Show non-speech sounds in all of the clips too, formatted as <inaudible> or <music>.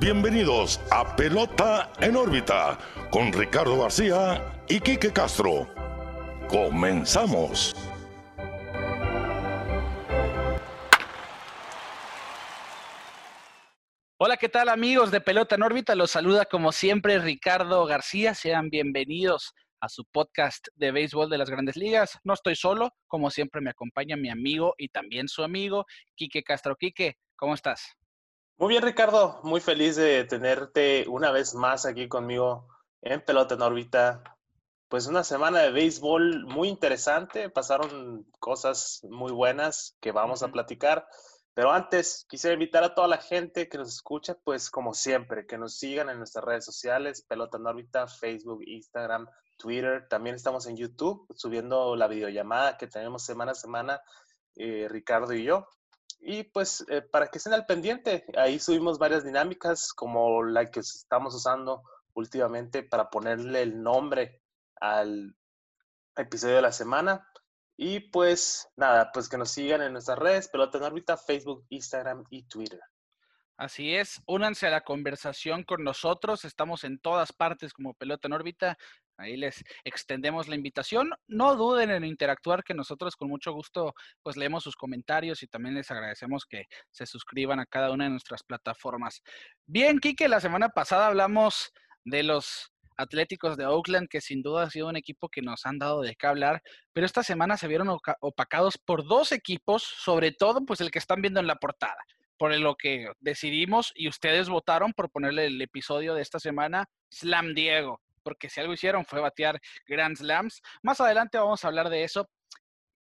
bienvenidos a Pelota en órbita con Ricardo García y Quique Castro. Comenzamos. Hola, ¿qué tal amigos de Pelota en órbita? Los saluda como siempre Ricardo García. Sean bienvenidos a su podcast de béisbol de las grandes ligas. No estoy solo, como siempre me acompaña mi amigo y también su amigo, Quique Castro. Quique, ¿cómo estás? Muy bien, Ricardo. Muy feliz de tenerte una vez más aquí conmigo en Pelota en órbita. Pues una semana de béisbol muy interesante. Pasaron cosas muy buenas que vamos a platicar. Pero antes, quisiera invitar a toda la gente que nos escucha, pues como siempre, que nos sigan en nuestras redes sociales, Pelota en órbita, Facebook, Instagram, Twitter. También estamos en YouTube subiendo la videollamada que tenemos semana a semana, eh, Ricardo y yo. Y pues eh, para que estén al pendiente, ahí subimos varias dinámicas como la que estamos usando últimamente para ponerle el nombre al episodio de la semana. Y pues nada, pues que nos sigan en nuestras redes, Pelota en órbita, Facebook, Instagram y Twitter. Así es, únanse a la conversación con nosotros, estamos en todas partes como Pelota en órbita, ahí les extendemos la invitación. No duden en interactuar, que nosotros con mucho gusto pues leemos sus comentarios y también les agradecemos que se suscriban a cada una de nuestras plataformas. Bien, Kike, la semana pasada hablamos de los Atléticos de Oakland, que sin duda ha sido un equipo que nos han dado de qué hablar, pero esta semana se vieron opacados por dos equipos, sobre todo pues el que están viendo en la portada por lo que decidimos y ustedes votaron por ponerle el episodio de esta semana, Slam Diego, porque si algo hicieron fue batear Grand Slams. Más adelante vamos a hablar de eso.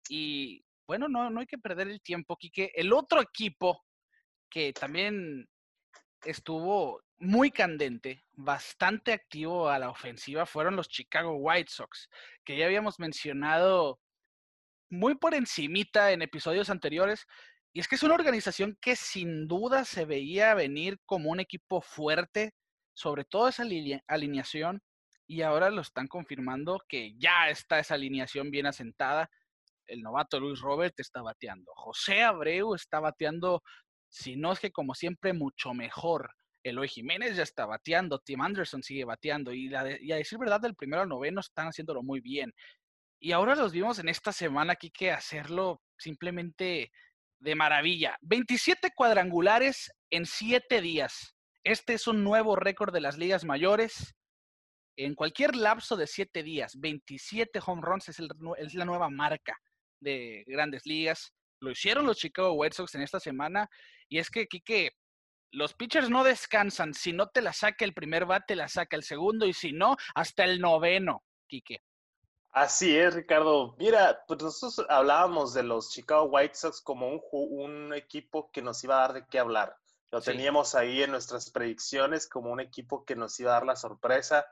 Y bueno, no, no hay que perder el tiempo, Quique. El otro equipo que también estuvo muy candente, bastante activo a la ofensiva, fueron los Chicago White Sox, que ya habíamos mencionado muy por encimita en episodios anteriores, y es que es una organización que sin duda se veía venir como un equipo fuerte, sobre todo esa alineación, y ahora lo están confirmando que ya está esa alineación bien asentada. El novato Luis Robert está bateando. José Abreu está bateando, si no es que como siempre, mucho mejor. Eloy Jiménez ya está bateando, Tim Anderson sigue bateando, y, a decir verdad, del primero al noveno están haciéndolo muy bien. Y ahora los vimos en esta semana aquí que hacerlo simplemente de maravilla. 27 cuadrangulares en 7 días. Este es un nuevo récord de las ligas mayores. En cualquier lapso de 7 días, 27 home runs es, la nueva marca de grandes ligas. Lo hicieron los Chicago White Sox en esta semana. Y es que, Kike, los pitchers no descansan. Si no te la saca el primer bate, la saca el segundo. Y si no, hasta el noveno, Kike. Así es, Ricardo. Mira, pues nosotros hablábamos de los Chicago White Sox como un equipo que nos iba a dar de qué hablar. Lo teníamos ahí en nuestras predicciones como un equipo que nos iba a dar la sorpresa.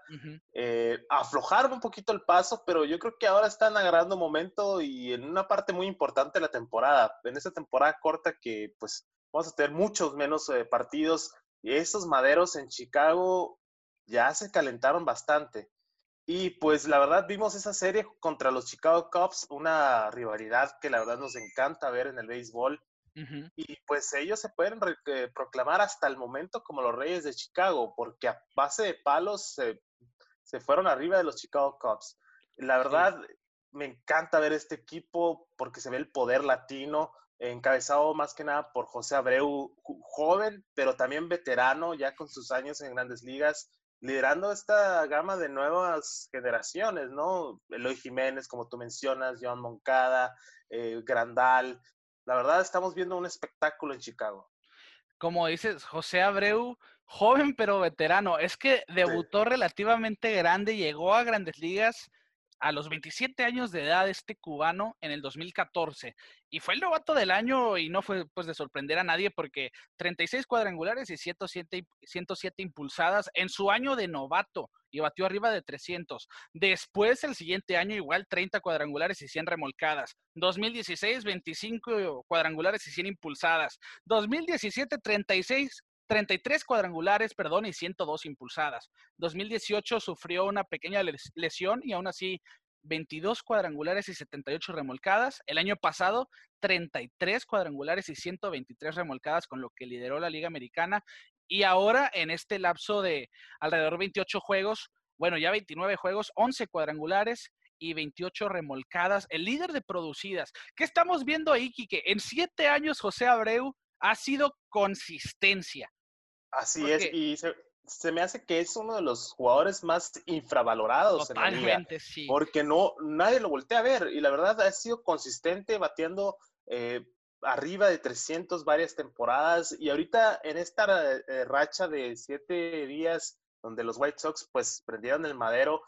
Eh, aflojaron un poquito el paso, pero yo creo que ahora están agarrando momento y en una parte muy importante de la temporada. En esta temporada corta que pues vamos a tener muchos menos eh, partidos. Y estos maderos en Chicago ya se calentaron bastante. Y pues la verdad vimos esa serie contra los Chicago Cubs, una rivalidad que la verdad nos encanta ver en el béisbol. Y pues ellos se pueden eh, proclamar hasta el momento como los reyes de Chicago, porque a base de palos se, fueron arriba de los Chicago Cubs. La verdad, me encanta ver este equipo porque se ve el poder latino, encabezado más que nada por José Abreu, joven, pero también veterano, ya con sus años en grandes ligas liderando esta gama de nuevas generaciones, ¿no? Eloy Jiménez, como tú mencionas, Joan Moncada, eh, Grandal. La verdad, estamos viendo un espectáculo en Chicago. Como dices, José Abreu, joven pero veterano, es que debutó relativamente grande, llegó a grandes ligas a los 27 años de edad este cubano en el 2014 y fue el novato del año y no fue pues de sorprender a nadie porque 36 cuadrangulares y 107, 107 impulsadas en su año de novato y batió arriba de 300. Después el siguiente año igual 30 cuadrangulares y 100 remolcadas. 2016 25 cuadrangulares y 100 impulsadas. 2017 36 33 cuadrangulares, perdón, y 102 impulsadas. 2018 sufrió una pequeña lesión y aún así 22 cuadrangulares y 78 remolcadas. El año pasado, 33 cuadrangulares y 123 remolcadas, con lo que lideró la Liga Americana. Y ahora, en este lapso de alrededor de 28 juegos, bueno, ya 29 juegos, 11 cuadrangulares y 28 remolcadas, el líder de producidas. ¿Qué estamos viendo ahí, Quique? En siete años, José Abreu ha sido consistencia. Así es, y se, me hace que es uno de los jugadores más infravalorados en la liga, sí. Porque no, nadie lo voltea a ver, y la verdad ha sido consistente bateando eh, arriba de 300 varias temporadas, y ahorita en esta eh, racha de siete días donde los White Sox pues prendieron el madero,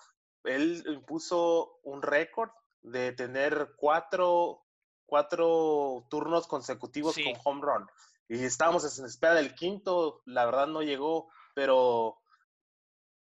él impuso un récord de tener cuatro, cuatro turnos consecutivos con home run. Y estábamos en espera del quinto, la verdad no llegó, pero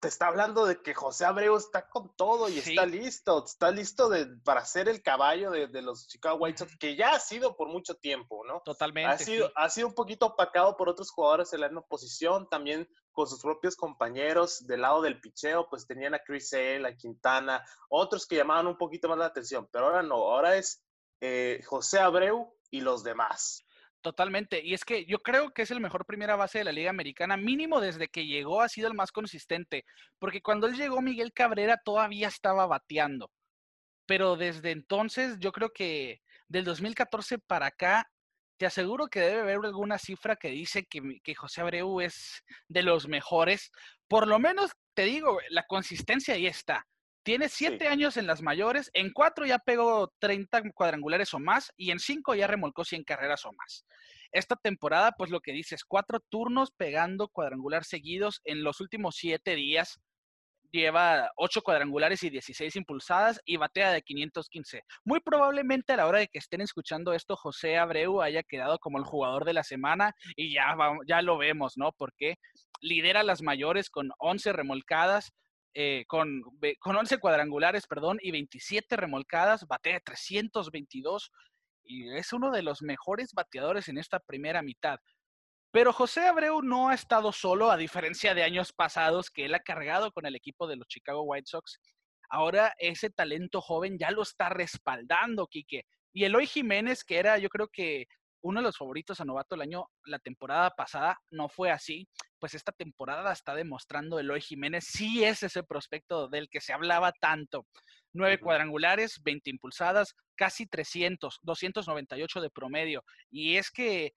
te está hablando de que José Abreu está con todo y está listo, está listo de, para ser el caballo de, los Chicago White Sox, que ya ha sido por mucho tiempo, ¿no? Totalmente. Ha sido, ha sido un poquito opacado por otros jugadores en la misma posición, también con sus propios compañeros del lado del picheo, pues tenían a Chris Sale, a Quintana, otros que llamaban un poquito más la atención, pero ahora no, ahora es eh, José Abreu y los demás. Totalmente. Y es que yo creo que es el mejor primera base de la Liga Americana. Mínimo desde que llegó ha sido el más consistente. Porque cuando él llegó, Miguel Cabrera todavía estaba bateando. Pero desde entonces, yo creo que del 2014 para acá, te aseguro que debe haber alguna cifra que dice que, que José Abreu es de los mejores. Por lo menos, te digo, la consistencia ahí está. Tiene siete años en las mayores, en cuatro ya pegó 30 cuadrangulares o más y en cinco ya remolcó 100 carreras o más. Esta temporada, pues lo que dices, cuatro turnos pegando cuadrangular seguidos en los últimos siete días. Lleva ocho cuadrangulares y 16 impulsadas y batea de 515. Muy probablemente a la hora de que estén escuchando esto, José Abreu haya quedado como el jugador de la semana y ya, ya lo vemos, ¿no? Porque lidera las mayores con 11 remolcadas, eh, con, con 11 cuadrangulares, perdón, y 27 remolcadas, batea 322 y es uno de los mejores bateadores en esta primera mitad. Pero José Abreu no ha estado solo, a diferencia de años pasados que él ha cargado con el equipo de los Chicago White Sox. Ahora ese talento joven ya lo está respaldando, Quique. Y Eloy Jiménez, que era yo creo que uno de los favoritos a novato del año la temporada pasada, no fue así pues esta temporada está demostrando Eloy Jiménez sí es ese prospecto del que se hablaba tanto. Nueve cuadrangulares, 20 impulsadas, casi 300, 298 de promedio. Y es que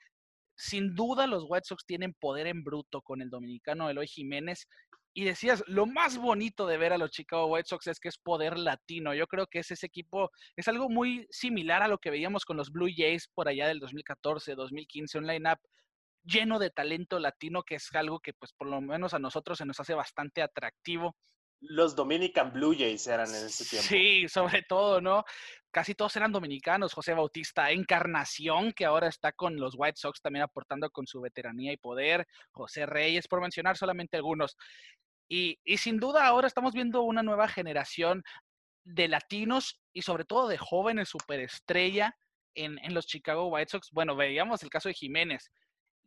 sin duda los White Sox tienen poder en bruto con el dominicano Eloy Jiménez. Y decías, lo más bonito de ver a los Chicago White Sox es que es poder latino. Yo creo que es ese equipo, es algo muy similar a lo que veíamos con los Blue Jays por allá del 2014, 2015, un line-up lleno de talento latino, que es algo que pues por lo menos a nosotros se nos hace bastante atractivo. Los Dominican Blue Jays eran en ese tiempo. Sí, sobre todo, ¿no? Casi todos eran dominicanos. José Bautista Encarnación, que ahora está con los White Sox también aportando con su veteranía y poder. José Reyes, por mencionar solamente algunos. Y, y sin duda ahora estamos viendo una nueva generación de latinos y sobre todo de jóvenes superestrella en, en los Chicago White Sox. Bueno, veíamos el caso de Jiménez,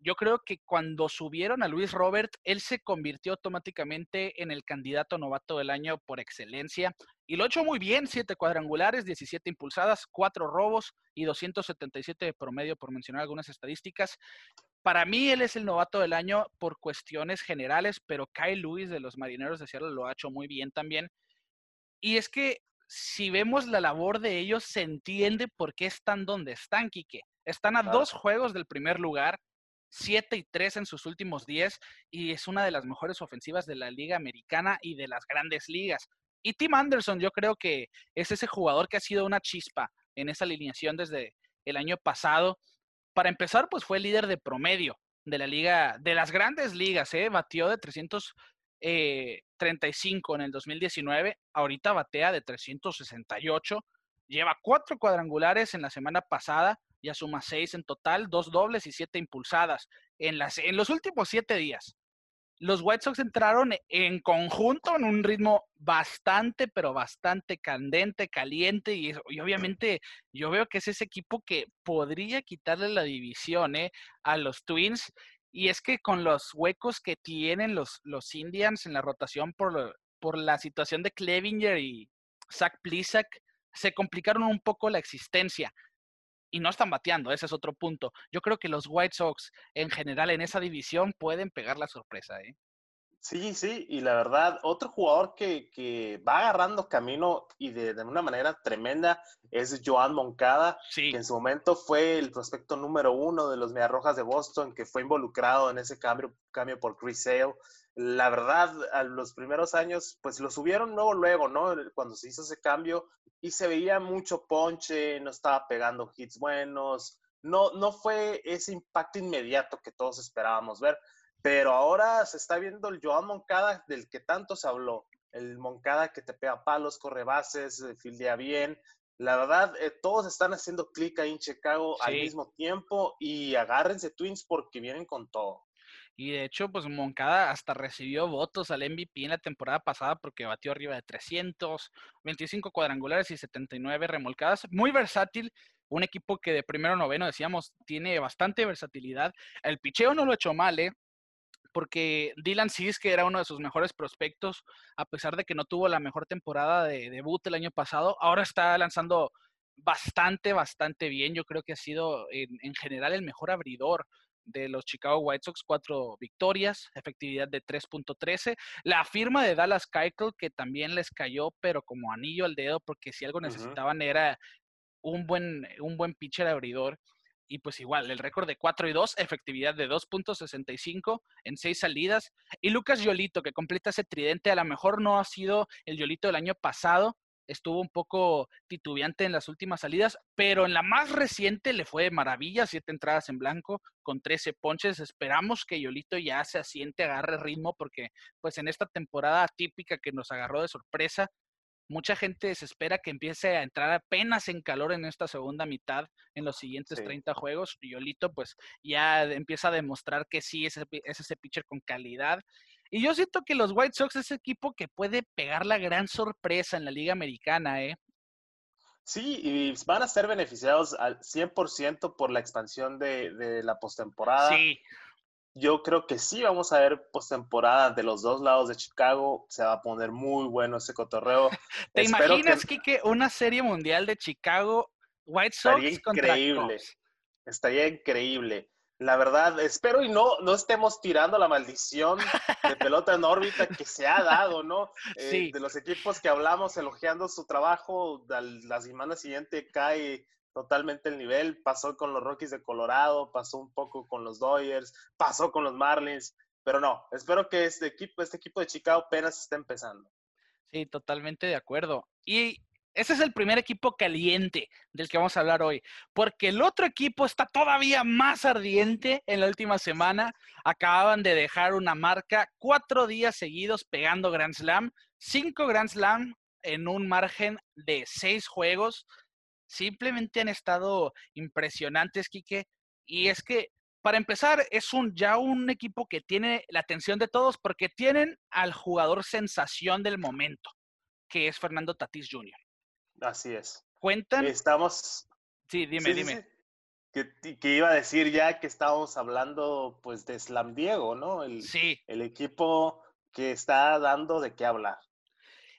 yo creo que cuando subieron a Luis Robert, él se convirtió automáticamente en el candidato novato del año por excelencia. Y lo ha hecho muy bien, siete cuadrangulares, 17 impulsadas, cuatro robos y 277 de promedio, por mencionar algunas estadísticas. Para mí, él es el novato del año por cuestiones generales, pero Kyle Lewis de los Marineros de Seattle lo ha hecho muy bien también. Y es que si vemos la labor de ellos, se entiende por qué están donde están, Quique. Están a dos juegos del primer lugar, 7 y 3 en sus últimos 10 y es una de las mejores ofensivas de la liga americana y de las grandes ligas. Y Tim Anderson yo creo que es ese jugador que ha sido una chispa en esa alineación desde el año pasado. Para empezar, pues fue líder de promedio de la liga, de las grandes ligas, ¿eh? batió de 335 eh, en el 2019, ahorita batea de 368, lleva cuatro cuadrangulares en la semana pasada, ya suma seis en total, dos dobles y siete impulsadas en, las, en los últimos siete días. Los White Sox entraron en conjunto en un ritmo bastante, pero bastante candente, caliente, y, obviamente yo veo que es ese equipo que podría quitarle la división ¿eh? a los Twins. Y es que con los huecos que tienen los, los Indians en la rotación por, por la situación de Clevinger y Zach Plisak, se complicaron un poco la existencia y no están bateando, ese es otro punto. Yo creo que los White Sox en general en esa división pueden pegar la sorpresa. ¿eh? Sí, sí, y la verdad, otro jugador que, que va agarrando camino y de, de, una manera tremenda es Joan Moncada, sí. que en su momento fue el prospecto número uno de los Mediarrojas de Boston, que fue involucrado en ese cambio, cambio por Chris Sale. La verdad, a los primeros años, pues lo subieron luego, luego, ¿no? Cuando se hizo ese cambio y se veía mucho ponche, no estaba pegando hits buenos, no, no fue ese impacto inmediato que todos esperábamos ver pero ahora se está viendo el Joan Moncada del que tanto se habló. El Moncada que te pega palos, corre bases, eh, fildea bien. La verdad, eh, todos están haciendo clic ahí en Chicago sí. al mismo tiempo y agárrense Twins porque vienen con todo. Y de hecho, pues Moncada hasta recibió votos al MVP en la temporada pasada porque batió arriba de 300, 25 cuadrangulares y 79 remolcadas. Muy versátil, un equipo que de primero noveno, decíamos, tiene bastante versatilidad. El picheo no lo ha hecho mal, ¿eh? porque Dylan Cis, que era uno de sus mejores prospectos, a pesar de que no tuvo la mejor temporada de debut el año pasado, ahora está lanzando bastante, bastante bien. Yo creo que ha sido en general el mejor abridor de los Chicago White Sox, cuatro victorias, efectividad de 3.13. La firma de Dallas Keuchel, que también les cayó, pero como anillo al dedo, porque si algo necesitaban uh -huh. era un buen, un buen pitcher abridor y pues igual, el récord de 4 y 2, efectividad de 2.65 en 6 salidas. Y Lucas Yolito, que completa ese tridente, a lo mejor no ha sido el Yolito del año pasado, estuvo un poco titubeante en las últimas salidas, pero en la más reciente le fue de maravilla, 7 entradas en blanco con 13 ponches. Esperamos que Yolito ya se asiente, agarre ritmo, porque pues en esta temporada típica que nos agarró de sorpresa, mucha gente se espera que empiece a entrar apenas en calor en esta segunda mitad en los siguientes sí. 30 juegos. Yolito pues ya empieza a demostrar que sí es, es, ese pitcher con calidad. Y yo siento que los White Sox es ese equipo que puede pegar la gran sorpresa en la Liga Americana, ¿eh? Sí, y van a ser beneficiados al 100% por la expansión de, de la postemporada. Sí yo creo que sí vamos a ver postemporada de los dos lados de Chicago. Se va a poner muy bueno ese cotorreo. <laughs> ¿Te Espero imaginas, que... Kike, una serie mundial de Chicago White Sox Estaría increíble. Estaría increíble. La verdad, espero y no, no estemos tirando la maldición de pelota en órbita que se ha dado, ¿no? <laughs> Sí. Eh, de los equipos que hablamos elogiando su trabajo, la semana siguiente cae totalmente el nivel. Pasó con los Rockies de Colorado, pasó un poco con los Dodgers, pasó con los Marlins, pero no, espero que este equipo, este equipo de Chicago apenas esté empezando. Sí, totalmente de acuerdo. Y ese es el primer equipo caliente del que vamos a hablar hoy, porque el otro equipo está todavía más ardiente en la última semana. Acababan de dejar una marca cuatro días seguidos pegando Grand Slam, cinco Grand Slam en un margen de seis juegos simplemente han estado impresionantes, Quique. Y es que, para empezar, es un ya un equipo que tiene la atención de todos porque tienen al jugador sensación del momento, que es Fernando Tatís Jr. Así es. Cuentan. Estamos. Sí, dime, sí, dime. Sí, que, que, iba a decir ya que estábamos hablando pues de Slam Diego, ¿no? El, sí. El equipo que está dando de qué hablar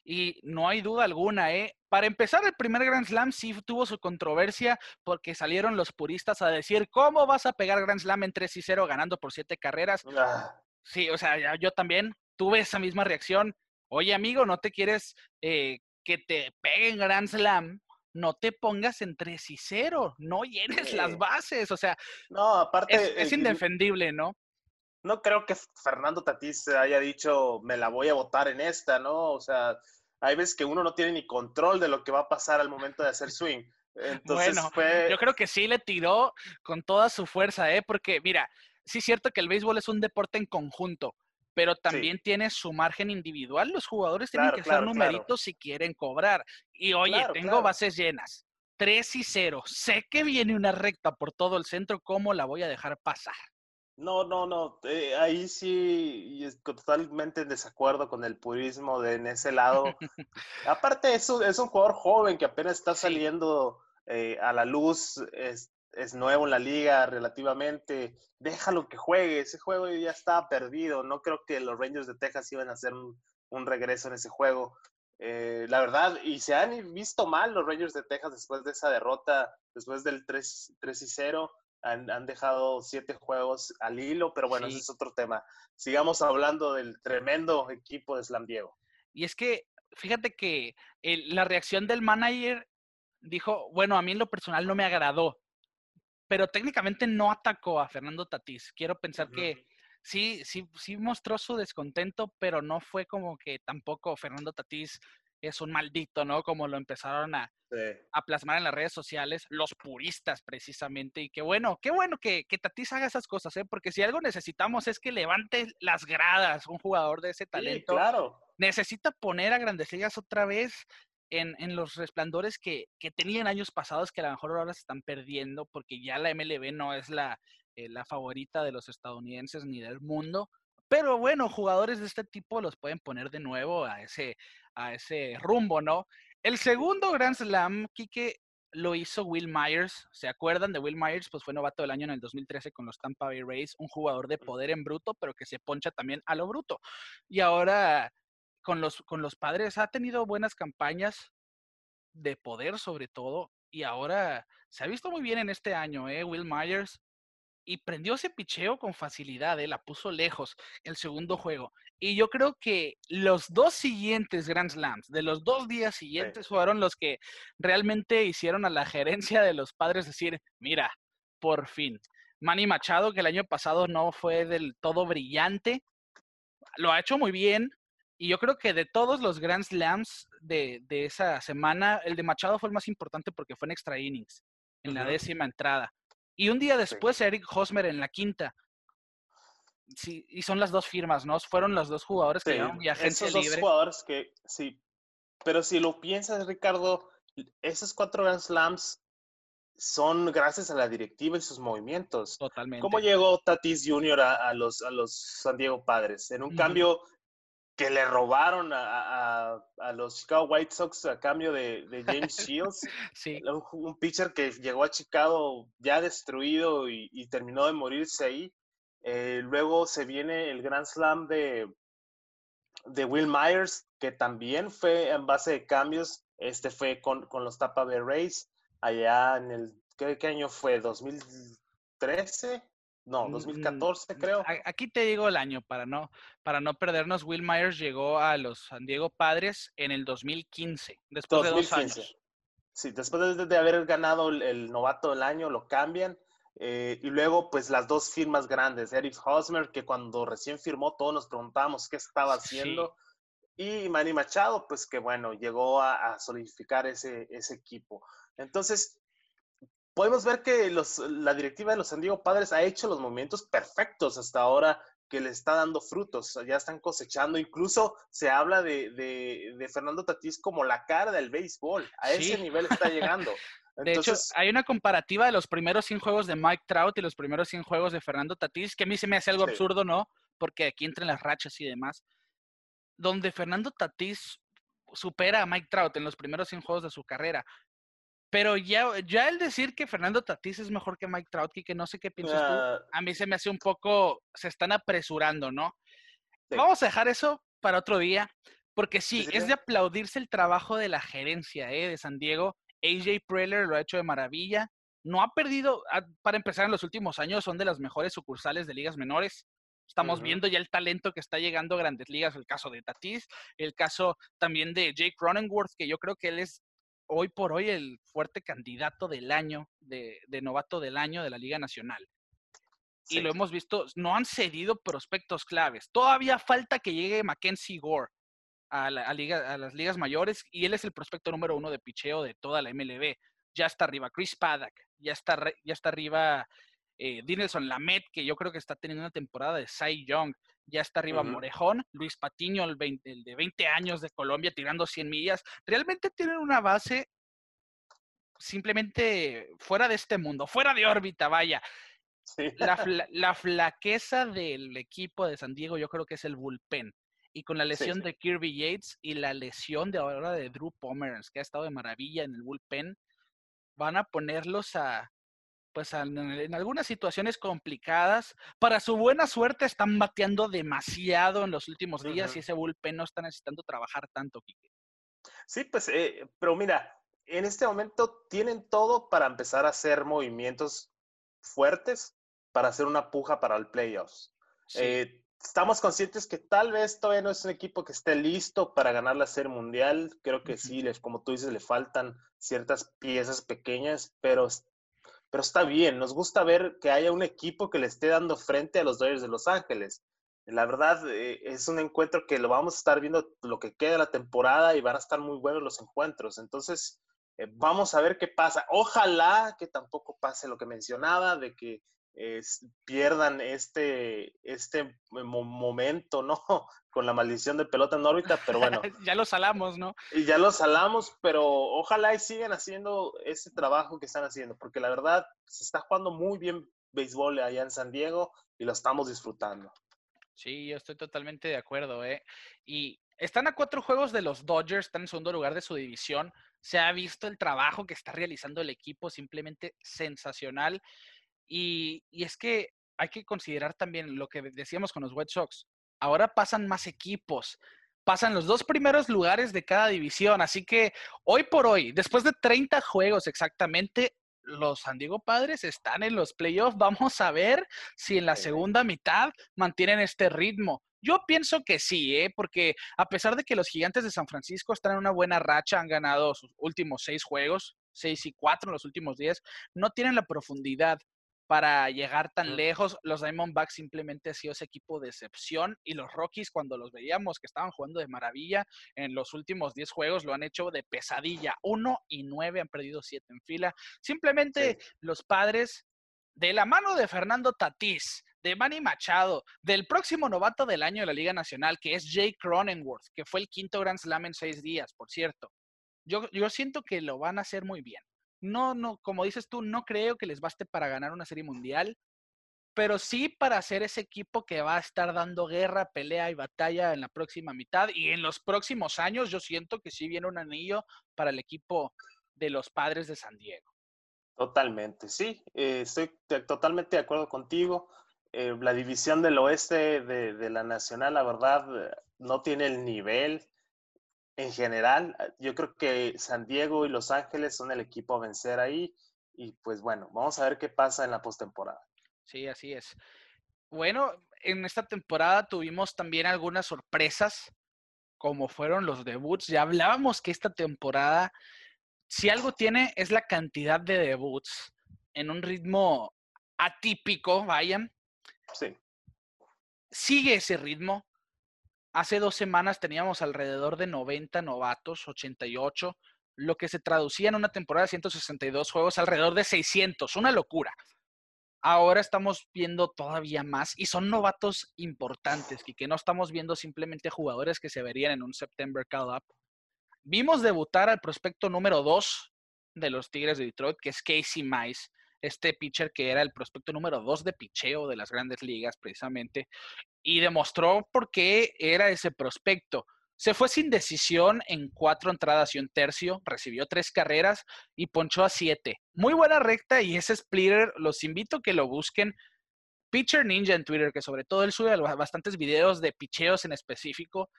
y no hay duda alguna, ¿eh? Para empezar, el primer Grand Slam sí tuvo su controversia porque salieron los puristas a decir, ¿cómo vas a pegar Grand Slam en 3 y 0 ganando por 7 carreras? Ah. Sí, o sea, yo también tuve esa misma reacción. Oye, amigo, ¿no te quieres eh, que te peguen Grand Slam? No te pongas en 3 y 0, no llenes sí. las bases, o sea, no, aparte, es, es indefendible, ¿no? no creo que Fernando Tatís haya dicho, me la voy a votar en esta, ¿no? O sea, hay veces que uno no tiene ni control de lo que va a pasar al momento de hacer swing. Entonces bueno, fue... yo creo que sí le tiró con toda su fuerza, ¿eh? Porque, mira, sí es cierto que el béisbol es un deporte en conjunto, pero también sí. tiene su margen individual. Los jugadores tienen claro, que claro, hacer numeritos claro. si quieren cobrar. Y oye, tengo bases llenas. 3 y 0. Sé que viene una recta por todo el centro. ¿Cómo la voy a dejar pasar? No, no, no. Eh, ahí sí totalmente en desacuerdo con el purismo de en ese lado. <laughs> Aparte, es un, es un jugador joven que apenas está saliendo eh, a la luz. Es, es, nuevo en la liga relativamente. Déjalo que juegue. Ese juego ya está perdido. No creo que los Rangers de Texas iban a hacer un, un regreso en ese juego. Eh, la verdad, y se han visto mal los Rangers de Texas después de esa derrota, después del 3, 3 y 0. Han, han, dejado siete juegos al hilo, pero bueno, ese es otro tema. Sigamos hablando del tremendo equipo de Slam Diego. Y es que, fíjate que la reacción del manager dijo, bueno, a mí en lo personal no me agradó, pero técnicamente no atacó a Fernando Tatís. Quiero pensar que sí, sí, sí mostró su descontento, pero no fue como que tampoco Fernando Tatís es un maldito, ¿no? Como lo empezaron a, a plasmar en las redes sociales, los puristas precisamente. Y qué bueno, qué bueno que, que Tatís haga esas cosas, ¿eh? Porque si algo necesitamos es que levante las gradas un jugador de ese talento. claro. Necesita poner a Grandes Ligas otra vez en, en los resplandores que, que, tenían años pasados, que a lo mejor ahora se están perdiendo, porque ya la MLB no es la, eh, la favorita de los estadounidenses ni del mundo. Pero bueno, jugadores de este tipo los pueden poner de nuevo a ese, a ese rumbo, ¿no? El segundo Grand Slam, Kike, lo hizo Will Myers. ¿Se acuerdan de Will Myers? Pues fue novato del año en el 2013 con los Tampa Bay Rays, un jugador de poder en bruto, pero que se poncha también a lo bruto. Y ahora con los, con los padres ha tenido buenas campañas de poder sobre todo, y ahora se ha visto muy bien en este año, ¿eh? Will Myers y prendió ese picheo con facilidad, ¿eh? la puso lejos el segundo juego. Y yo creo que los dos siguientes Grand Slams, de los dos días siguientes, fueron los que realmente hicieron a la gerencia de los padres decir, mira, por fin. Manny Machado, que el año pasado no fue del todo brillante, lo ha hecho muy bien. Y yo creo que de todos los Grand Slams de, de esa semana, el de Machado fue el más importante porque fue en extra innings, en la décima entrada. Y un día después Eric Hosmer en la quinta. Sí, y son las dos firmas, ¿no? Fueron los dos jugadores que llevaron agencia Esos dos jugadores que, sí. Pero si lo piensas, Ricardo, esos cuatro Grand Slams son gracias a la directiva y sus movimientos. Totalmente. ¿Cómo llegó Tatis Jr. a, los, a los San Diego Padres? En un cambio que le robaron a, los Chicago White Sox a cambio de, James <laughs> Shields. sí. Un, pitcher que llegó a Chicago ya destruido y, terminó de morirse ahí. Eh, luego se viene el Grand Slam de, de Will Myers, que también fue en base de cambios. Este fue con, con los Tampa Bay Rays allá en el, ¿qué, qué año fue? ¿2013? No, 2014 mm, creo. Aquí te digo el año para no, para no perdernos. Will Myers llegó a los San Diego Padres en el 2015, después de dos años. Sí, después de, haber ganado el, novato del año, lo cambian. Eh, y luego, pues las dos firmas grandes, Eric Hosmer, que cuando recién firmó todos nos preguntábamos qué estaba haciendo. Y Manny Machado, pues que bueno, llegó a, a solidificar ese, ese equipo. Entonces, podemos ver que los, la directiva de los San Diego Padres ha hecho los movimientos perfectos hasta ahora que le está dando frutos, ya están cosechando, incluso se habla de, de, Fernando Tatís como la cara del béisbol, a ese nivel está llegando. <laughs> de hecho, hay una comparativa de los primeros 100 juegos de Mike Trout y los primeros 100 juegos de Fernando Tatís, que a mí se me hace algo absurdo, ¿no? Porque aquí entran las rachas y demás, donde Fernando Tatís supera a Mike Trout en los primeros 100 juegos de su carrera, pero ya, ya el decir que Fernando Tatís es mejor que Mike Trout, que no sé qué piensas tú, ah. a mí se me hace un poco, se están apresurando, ¿no? Vamos a dejar eso para otro día, porque sí, es de aplaudirse el trabajo de la gerencia ¿eh? de San Diego. AJ Preller lo ha hecho de maravilla. No ha perdido, ah, para empezar, en los últimos años son de las mejores sucursales de ligas menores. Estamos viendo ya el talento que está llegando a grandes ligas, el caso de Tatis, el caso también de Jake Cronenworth, que yo creo que él es hoy por hoy el fuerte candidato del año, de, novato del año de la Liga Nacional. Y lo hemos visto, no han cedido prospectos claves. Todavía falta que llegue Mackenzie Gore a, a, liga, a las ligas mayores y él es el prospecto número uno de picheo de toda la MLB. Ya está arriba Chris Paddock, ya está, ya está arriba eh, Dinelson Lamet, que yo creo que está teniendo una temporada de Cy Young ya está arriba Morejón, Luis Patiño, el, de 20 años de Colombia, tirando 100 millas. Realmente tienen una base simplemente fuera de este mundo, fuera de órbita, vaya. <laughs> La, flaqueza del equipo de San Diego yo creo que es el bullpen. Y con la lesión de Kirby Yates y la lesión de ahora de Drew Pomeranz, que ha estado de maravilla en el bullpen, van a ponerlos a, pues en, algunas situaciones complicadas. Para su buena suerte están bateando demasiado en los últimos días y ese bullpen no está necesitando trabajar tanto, Kike. Sí, pues, eh, pero mira, en este momento tienen todo para empezar a hacer movimientos fuertes para hacer una puja para el playoffs. Eh, estamos conscientes que tal vez todavía no es un equipo que esté listo para ganar la Serie Mundial. Creo que sí, como tú dices, le faltan ciertas piezas pequeñas, pero, pero está bien. Nos gusta ver que haya un equipo que le esté dando frente a los Dodgers de Los Ángeles. La verdad, eh, es un encuentro que lo vamos a estar viendo lo que queda de la temporada y van a estar muy buenos los encuentros. Entonces, eh, vamos a ver qué pasa. Ojalá que tampoco pase lo que mencionaba, de que pierdan este, este momento, ¿no? <laughs> Con la maldición de pelota en órbita, pero bueno. <laughs> ya lo salamos, ¿no? Y ya lo salamos, pero ojalá y sigan haciendo ese trabajo que están haciendo, porque la verdad se está jugando muy bien béisbol allá en San Diego y lo estamos disfrutando. Sí, yo estoy totalmente de acuerdo, ¿eh? Y están a cuatro juegos de los Dodgers, están en segundo lugar de su división. Se ha visto el trabajo que está realizando el equipo, simplemente sensacional. Y, es que hay que considerar también lo que decíamos con los White Sox. Ahora pasan más equipos, pasan los dos primeros lugares de cada división. Así que hoy por hoy, después de 30 juegos exactamente, los San Diego Padres están en los playoffs. Vamos a ver si en la segunda mitad mantienen este ritmo. Yo pienso que sí, ¿eh? porque a pesar de que los gigantes de San Francisco están en una buena racha, han ganado sus últimos seis juegos, seis y cuatro en los últimos días, no tienen la profundidad para llegar tan lejos. Los Diamondbacks simplemente han sido ese equipo de excepción y los Rockies cuando los veíamos que estaban jugando de maravilla en los últimos 10 juegos lo han hecho de pesadilla. Uno y nueve han perdido siete en fila. Simplemente los padres de la mano de Fernando Tatís, de Manny Machado, del próximo novato del año de la Liga Nacional, que es Jake Cronenworth, que fue el quinto Grand Slam en seis días, por cierto. Yo, yo siento que lo van a hacer muy bien. No, no, como dices tú, no creo que les baste para ganar una serie mundial, pero sí para ser ese equipo que va a estar dando guerra, pelea y batalla en la próxima mitad. Y en los próximos años yo siento que sí viene un anillo para el equipo de los padres de San Diego. Totalmente, sí, eh, estoy totalmente de acuerdo contigo. Eh, la división del oeste de, la Nacional, la verdad, eh, no tiene el nivel en general. Yo creo que San Diego y Los Ángeles son el equipo a vencer ahí. Y pues bueno, vamos a ver qué pasa en la postemporada. Sí, así es. Bueno, en esta temporada tuvimos también algunas sorpresas, como fueron los debuts. Ya hablábamos que esta temporada si algo tiene es la cantidad de debuts en un ritmo atípico, vayan. Sí. Sigue ese ritmo. Hace dos semanas teníamos alrededor de 90 novatos, 88, lo que se traducía en una temporada de 162 juegos alrededor de 600, una locura. Ahora estamos viendo todavía más y son novatos importantes y que no estamos viendo simplemente jugadores que se verían en un September Call Up Vimos debutar al prospecto número 2 de los Tigres de Detroit, que es Casey Mice, este pitcher que era el prospecto número 2 de picheo de las grandes ligas, precisamente, y demostró por qué era ese prospecto. Se fue sin decisión en cuatro entradas y un tercio, recibió tres carreras y ponchó a siete. Muy buena recta y ese splitter, los invito a que lo busquen. Pitcher Ninja en Twitter, que sobre todo él sube bastantes videos de picheos en específico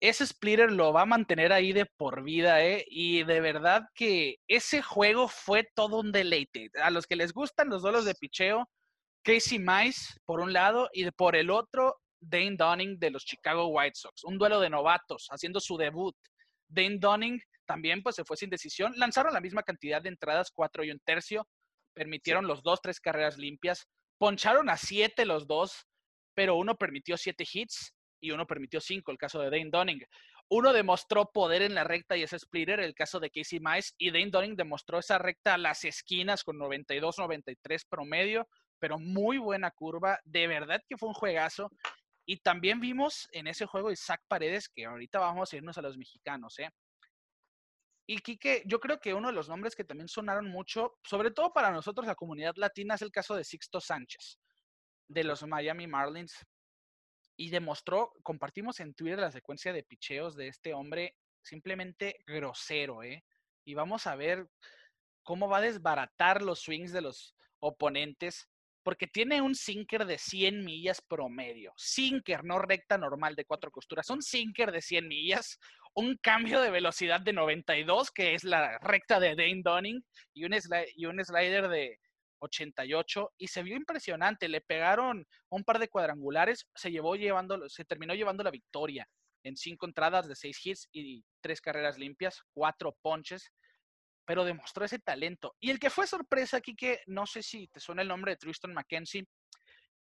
ese splitter lo va a mantener ahí de por vida, ¿eh? Y de verdad que ese juego fue todo un deleite. A los que les gustan los duelos de picheo, Casey Mice por un lado y por el otro, Dane Dunning de los Chicago White Sox. Un duelo de novatos haciendo su debut. Dane Dunning también pues se fue sin decisión. Lanzaron la misma cantidad de entradas, cuatro y un tercio. Permitieron los dos, tres carreras limpias. Poncharon a siete los dos, pero uno permitió siete hits y uno permitió cinco, el caso de Dane Dunning. Uno demostró poder en la recta y ese splitter, el caso de Casey Mice, y Dane Dunning demostró esa recta a las esquinas con 92-93 promedio, pero muy buena curva. De verdad que fue un juegazo. Y también vimos en ese juego Isaac Paredes, que ahorita vamos a irnos a los mexicanos, ¿eh? Y Quique, yo creo que uno de los nombres que también sonaron mucho, sobre todo para nosotros, la comunidad latina, es el caso de Sixto Sánchez, de los Miami Marlins y demostró, compartimos en Twitter la secuencia de picheos de este hombre simplemente grosero, ¿eh? Y vamos a ver cómo va a desbaratar los swings de los oponentes, porque tiene un sinker de 100 millas promedio. Sinker, no recta normal de cuatro costuras, un sinker de 100 millas, un cambio de velocidad de 92, que es la recta de Dane Dunning, y un, y un slider de 88, y se vio impresionante. Le pegaron un par de cuadrangulares, se, llevó llevando, se terminó llevando la victoria en cinco entradas de seis hits y tres carreras limpias, cuatro ponches, pero demostró ese talento. Y el que fue sorpresa aquí, que no sé si te suena el nombre de Tristan McKenzie,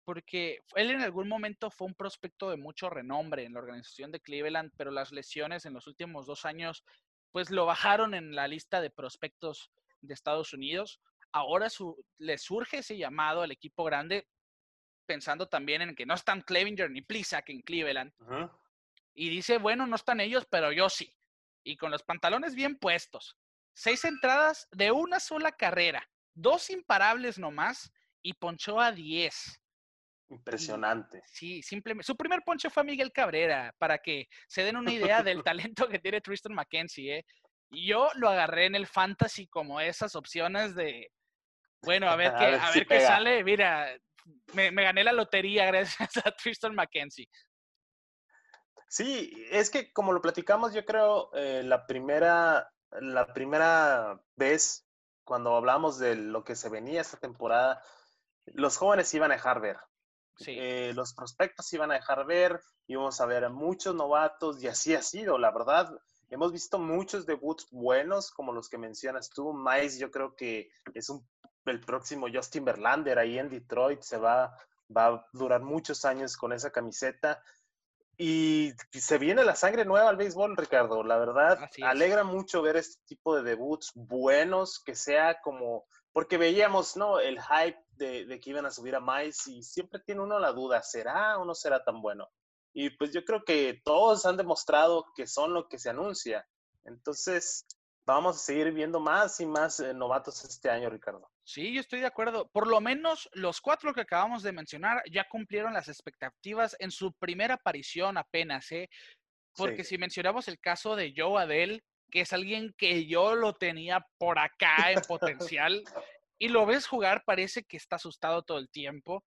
porque él en algún momento fue un prospecto de mucho renombre en la organización de Cleveland, pero las lesiones en los últimos dos años, pues lo bajaron en la lista de prospectos de Estados Unidos. Ahora le surge ese llamado al equipo grande, pensando también en que no están Clevinger ni Plisak en Cleveland. Y dice, bueno, no están ellos, pero yo sí. Y con los pantalones bien puestos. Seis entradas de una sola carrera, dos imparables nomás y ponchó a diez. Impresionante. sí, simplemente. Su primer ponche fue a Miguel Cabrera, para que se den una idea del <laughs> talento que tiene Tristan McKenzie. ¿eh? Y yo lo agarré en el fantasy como esas opciones de, bueno, a ver <laughs> qué, a ver, qué sale. Mira, me, gané la lotería gracias <laughs> a Tristan McKenzie. Sí, es que como lo platicamos, yo creo, eh, la, primera, la primera vez cuando hablamos de lo que se venía esta temporada, los jóvenes iban a dejar ver. Eh, los prospectos iban a dejar ver, íbamos a ver a muchos novatos y así ha sido, la verdad. Hemos visto muchos debuts buenos, como los que mencionas tú. Miles, yo creo que es un, el próximo Justin Verlander ahí en Detroit. Se va, va a durar muchos años con esa camiseta. Y se viene la sangre nueva al béisbol, Ricardo. La verdad, alegra mucho ver este tipo de debuts buenos, que sea como, porque veíamos, ¿no? El hype de, que iban a subir a Mais y siempre tiene uno la duda, ¿será o no será tan bueno? Y pues yo creo que todos han demostrado que son lo que se anuncia. Entonces, vamos a seguir viendo más y más eh, novatos este año, Ricardo. Sí, yo estoy de acuerdo. Por lo menos los cuatro que acabamos de mencionar ya cumplieron las expectativas en su primera aparición apenas, ¿eh? Porque si mencionamos el caso de Joe Adele, que es alguien que yo lo tenía por acá en potencial, y lo ves jugar, parece que está asustado todo el tiempo.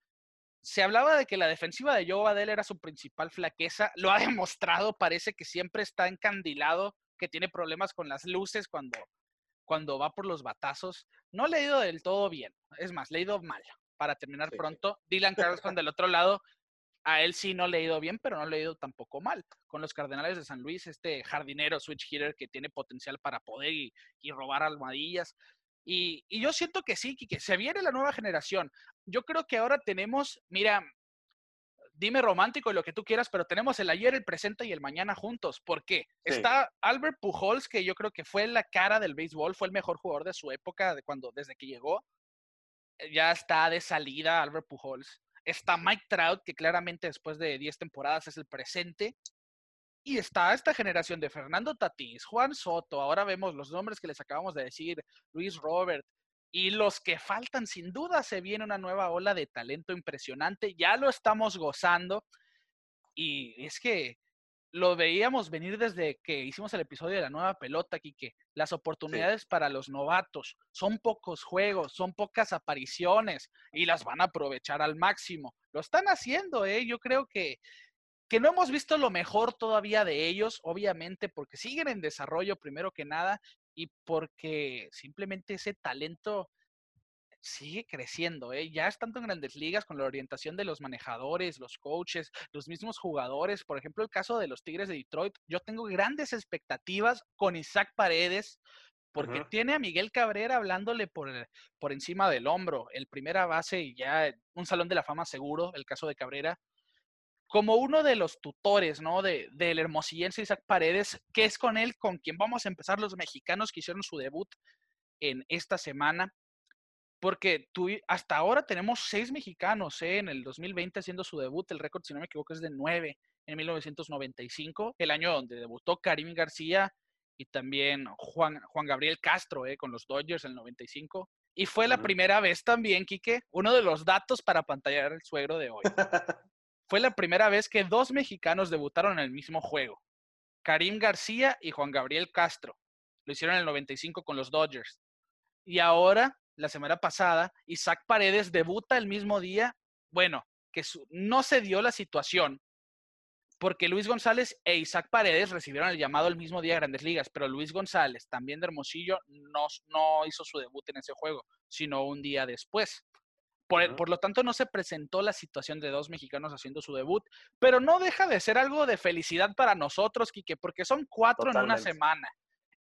Se hablaba de que la defensiva de Joe Adele era su principal flaqueza, lo ha <laughs> demostrado, parece que siempre está encandilado, que tiene problemas con las luces cuando, cuando va por los batazos. No le ha ido del todo bien, es más, le ha ido mal. Para terminar <laughs> pronto, Dylan Carlson del otro lado, a él sí no le ha ido bien, pero no le ha ido tampoco mal. Con los Cardenales de San Luis, este jardinero switch hitter que tiene potencial para poder y, y robar almohadillas. Y, yo siento que sí, que se viene la nueva generación. Yo creo que ahora tenemos, mira, dime romántico y lo que tú quieras, pero tenemos el ayer, el presente y el mañana juntos. ¿Por qué? Está Albert Pujols, que yo creo que fue la cara del béisbol, fue el mejor jugador de su época, de cuando, desde que llegó. Eh, ya está de salida Albert Pujols. Está Mike Trout, que claramente después de 10 temporadas es el presente. Y está esta generación de Fernando Tatís, Juan Soto, ahora vemos los nombres que les acabamos de decir, Luis Robert, y los que faltan, sin duda se viene una nueva ola de talento impresionante, ya lo estamos gozando, y es que lo veíamos venir desde que hicimos el episodio de la nueva pelota, que Las oportunidades para los novatos son pocos juegos, son pocas apariciones y las van a aprovechar al máximo. Lo están haciendo, ¿eh? Yo creo que que no hemos visto lo mejor todavía de ellos, obviamente, porque siguen en desarrollo primero que nada y porque simplemente ese talento sigue creciendo, ¿eh? ya estando en grandes ligas con la orientación de los manejadores, los coaches, los mismos jugadores. Por ejemplo, el caso de los Tigres de Detroit, yo tengo grandes expectativas con Isaac Paredes, porque tiene a Miguel Cabrera hablándole por, por encima del hombro, el primera base y ya un salón de la fama seguro, el caso de Cabrera como uno de los tutores, ¿no? De, del hermosillense Isaac Paredes, que es con él con quien vamos a empezar los mexicanos que hicieron su debut en esta semana. Porque tú, hasta ahora tenemos seis mexicanos ¿eh? en el 2020 haciendo su debut. El récord, si no me equivoco, es de nueve en 1995, el año donde debutó Karim García y también Juan, Juan Gabriel Castro ¿eh? con los Dodgers en el 95. Y fue la primera vez también, Quique, uno de los datos para pantallar el suegro de hoy. <laughs> fue la primera vez que dos mexicanos debutaron en el mismo juego. Karim García y Juan Gabriel Castro. Lo hicieron en el 95 con los Dodgers. Y ahora, la semana pasada, Isaac Paredes debuta el mismo día. Bueno, que no se dio la situación porque Luis González e Isaac Paredes recibieron el llamado el mismo día de Grandes Ligas, pero Luis González, también de Hermosillo, no, no hizo su debut en ese juego, sino un día después. Por, por, lo tanto, no se presentó la situación de dos mexicanos haciendo su debut, pero no deja de ser algo de felicidad para nosotros, Quique, porque son cuatro en una semana.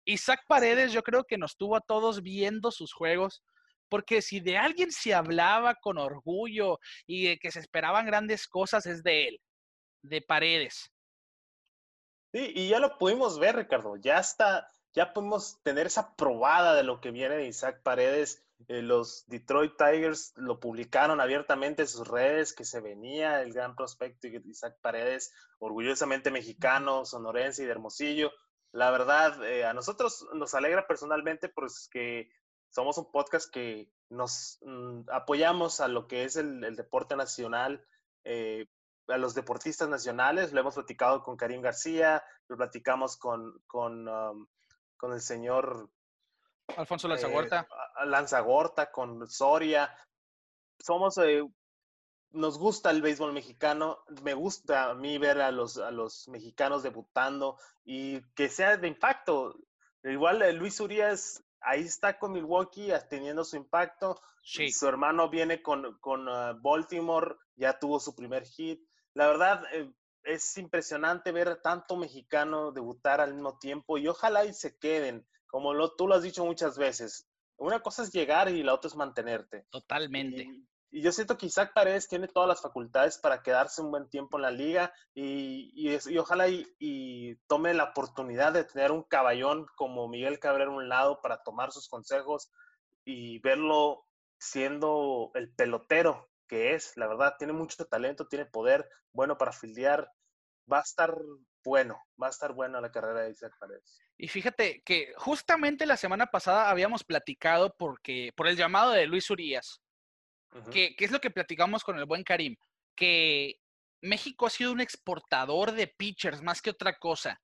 Isaac Paredes yo creo que nos tuvo a todos viendo sus juegos, porque si de alguien se hablaba con orgullo y que se esperaban grandes cosas es de él, de Paredes. Sí, y ya lo pudimos ver, Ricardo, ya está, ya podemos tener esa probada de lo que viene de Isaac Paredes. Eh, los Detroit Tigers lo publicaron abiertamente en sus redes que se venía el gran prospecto Isaac Paredes, orgullosamente mexicano, sonorense y de Hermosillo. La verdad, eh, a nosotros nos alegra personalmente porque somos un podcast que nos mm, apoyamos a lo que es el, deporte nacional, eh, a los deportistas nacionales. Lo hemos platicado con Karim García, lo platicamos con, con, um, con el señor Alfonso Lanzagorta. Eh, Lanzagorta, con Soria. Somos nos gusta el béisbol mexicano, me gusta a mí ver a los, a los mexicanos debutando y que sea de impacto. Igual eh, Luis Urias ahí está con Milwaukee teniendo su impacto. Su hermano viene con, con uh, Baltimore, ya tuvo su primer hit. La verdad, eh, es impresionante ver tanto mexicano debutar al mismo tiempo y ojalá y se queden, como lo, tú lo has dicho muchas veces. Una cosa es llegar y la otra es mantenerte. Totalmente. Y yo siento que Isaac Paredes tiene todas las facultades para quedarse un buen tiempo en la liga y, y, ojalá y, tome la oportunidad de tener un caballón como Miguel Cabrera a un lado para tomar sus consejos y verlo siendo el pelotero que es. La verdad, tiene mucho talento, tiene poder, bueno para fildear. Va a estar bueno, va a estar buena la carrera de Isaac Paredes. Y fíjate que justamente la semana pasada habíamos platicado porque, por el llamado de Luis Urias que, es lo que platicamos con el buen Karim, que México ha sido un exportador de pitchers más que otra cosa.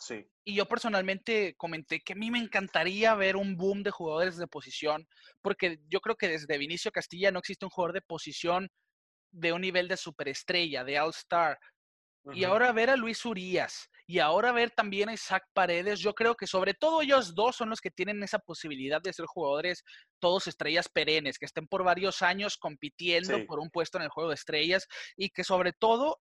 Sí. Y yo personalmente comenté que a mí me encantaría ver un boom de jugadores de posición, porque yo creo que desde Vinicio Castilla no existe un jugador de posición de un nivel de superestrella, de All-Star. Y ahora ver a Luis Urias y ahora ver también a Isaac Paredes, yo creo que sobre todo ellos dos son los que tienen esa posibilidad de ser jugadores todos estrellas perennes, que estén por varios años compitiendo por un puesto en el juego de estrellas y que sobre todo,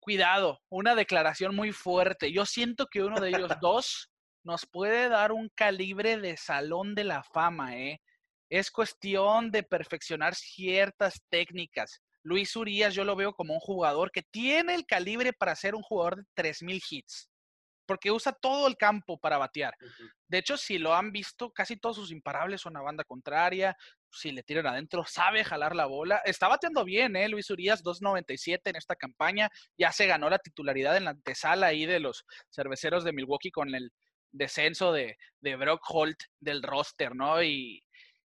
cuidado, una declaración muy fuerte. Yo siento que uno de ellos <laughs> dos nos puede dar un calibre de salón de la fama, ¿eh? Es cuestión de perfeccionar ciertas técnicas. Luis Urias yo lo veo como un jugador que tiene el calibre para ser un jugador de 3.000 hits, porque usa todo el campo para batear. De hecho, si lo han visto, casi todos sus imparables son a banda contraria, si le tiran adentro, sabe jalar la bola. Está bateando bien, ¿eh? Luis Urias, 2.97 en esta campaña, ya se ganó la titularidad en la antesala ahí de los cerveceros de Milwaukee con el descenso de, de Brock Holt del roster, ¿no? Y,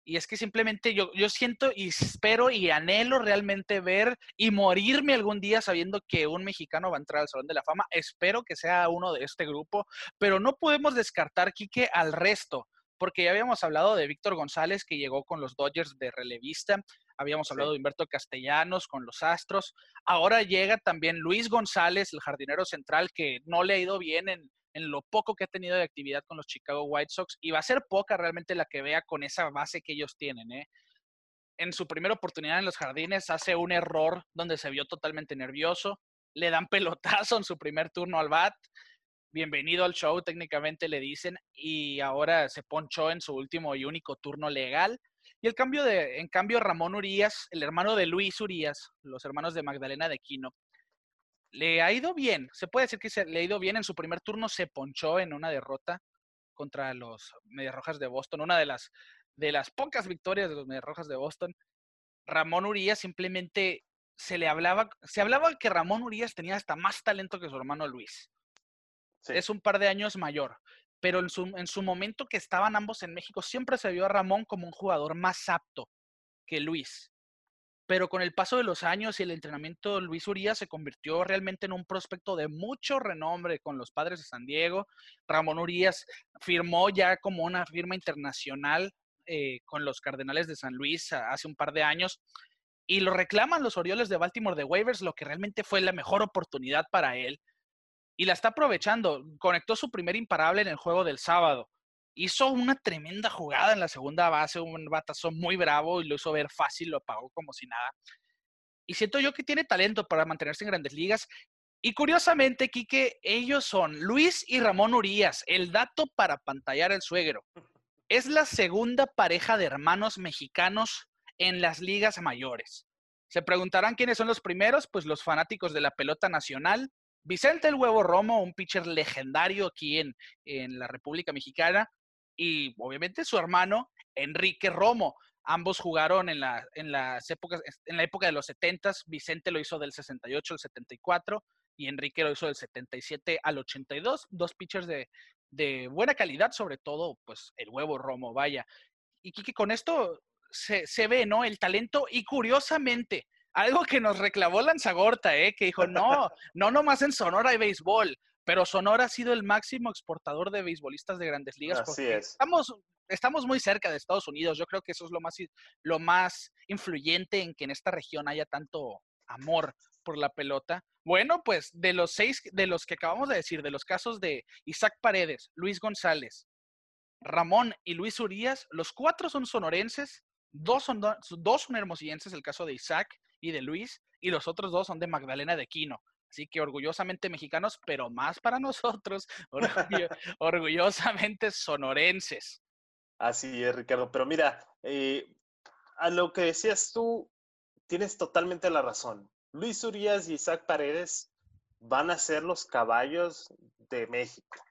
y es que simplemente yo, yo siento y espero y anhelo realmente ver y morirme algún día sabiendo que un mexicano va a entrar al Salón de la Fama. Espero que sea uno de este grupo, pero no podemos descartar, Quique, al resto, porque ya habíamos hablado de Víctor González, que llegó con los Dodgers de relevista, habíamos hablado de Humberto Castellanos con los Astros, ahora llega también Luis González, el jardinero central, que no le ha ido bien en, en lo poco que ha tenido de actividad con los Chicago White Sox y va a ser poca realmente la que vea con esa base que ellos tienen. ¿eh? En su primera oportunidad en los jardines hace un error donde se vio totalmente nervioso, le dan <laughs> pelotazo en su primer turno al bat, bienvenido al show técnicamente le dicen y ahora se ponchó en su último y único turno legal. Y el cambio de, en cambio, Ramón Urias, el hermano de Luis Urias, los hermanos de Magdalena de Quino, le ha ido bien. Se puede decir que se, le ha ido bien. En su primer turno se ponchó en una derrota contra los Medias Rojas de Boston, una de las, de las pocas victorias de los Medias Rojas de Boston. Ramón Urias simplemente se le hablaba, se hablaba que Ramón Urias tenía hasta más talento que su hermano Luis. Es un par de años mayor, pero en su, en su momento que estaban ambos en México, siempre se vio a Ramón como un jugador más apto que Luis pero con el paso de los años y el entrenamiento, Luis Urias se convirtió realmente en un prospecto de mucho renombre con los padres de San Diego. Ramón Urias firmó ya como una firma internacional eh, con los Cardenales de San Luis hace un par de años. y lo reclaman los Orioles de Baltimore de waivers, lo que realmente fue la mejor oportunidad para él. Y la está aprovechando. Conectó su primer imparable en el juego del sábado. Hizo una tremenda jugada en la segunda base, un batazo muy bravo y lo hizo ver fácil, lo apagó como si nada. Y siento yo que tiene talento para mantenerse en grandes ligas. Y curiosamente, Quique, ellos son Luis y Ramón Urias, el dato para pantallar el suegro. Es la segunda pareja de hermanos mexicanos en las ligas mayores. Se preguntarán quiénes son los primeros, pues los fanáticos de la pelota nacional. Vicente el Huevo Romo, un pitcher legendario aquí en, en la República Mexicana, y obviamente su hermano Enrique Romo. Ambos jugaron en, la, en las épocas, en la época de los 70 Vicente lo hizo del 68 al 74 y Enrique lo hizo del 77 al 82. Dos pitchers de, de buena calidad, sobre todo, pues el huevo Romo, vaya. Y Kiki, con esto se, ve, ¿no? El talento y curiosamente, algo que nos reclamó Lanzagorta, ¿eh? Que dijo, no, no nomás en Sonora hay béisbol, pero Sonora ha sido el máximo exportador de beisbolistas de grandes ligas. Así es. Estamos, estamos muy cerca de Estados Unidos. Yo creo que eso es lo más, lo más influyente en que en esta región haya tanto amor por la pelota. Bueno, pues de los seis, de los que acabamos de decir, de los casos de Isaac Paredes, Luis González, Ramón y Luis Urias, los cuatro son sonorenses Dos son, dos son hermosillenses, el caso de Isaac y de Luis, y los otros dos son de Magdalena de Quino. Así que orgullosamente mexicanos, pero más para <laughs> nosotros, <laughs> orgullosamente sonorenses. Así es, Ricardo. Pero mira, eh, a lo que decías tú, tienes totalmente la razón. Luis Urias y Isaac Paredes van a ser los caballos de México.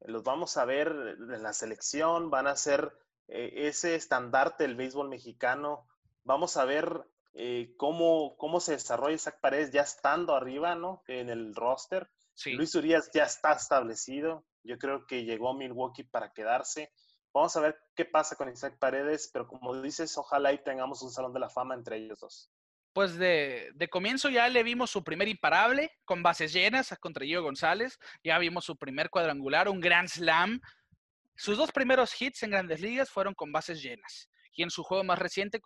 Los vamos a ver en la selección, van a ser eh, ese estandarte del béisbol mexicano. Vamos a ver eh, cómo, cómo se desarrolla Isaac Paredes ya estando arriba, ¿no? En el roster. Luis Urias ya está establecido. Yo creo que llegó a Milwaukee para quedarse. Vamos a ver qué pasa con Isaac Paredes, pero como dices, ojalá y tengamos un salón de la fama entre ellos dos. Pues de, de comienzo ya le vimos su primer imparable con bases llenas contra Gio González. Ya vimos su primer cuadrangular, un gran slam sus dos primeros hits en grandes ligas fueron con bases llenas. Y en su juego más reciente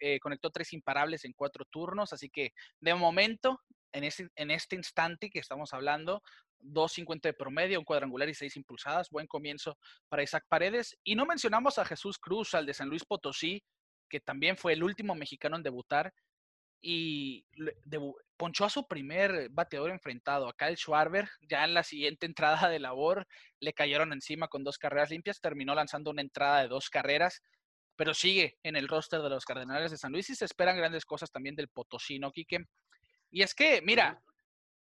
eh, conectó tres imparables en cuatro turnos. Así que de momento, en este, instante que estamos hablando, 2.50 de promedio, un cuadrangular y seis impulsadas. Buen comienzo para Isaac Paredes. Y no mencionamos a Jesús Cruz, al de San Luis Potosí, que también fue el último mexicano en debutar y ponchó a su primer bateador enfrentado, a Kyle Schwarber. Ya en la siguiente <laughs> entrada de labor le cayeron encima con dos carreras limpias. Terminó lanzando una entrada de dos carreras, pero sigue en el roster de los Cardenales de San Luis y se esperan grandes cosas también del Potosino, Quique. Y es que, mira,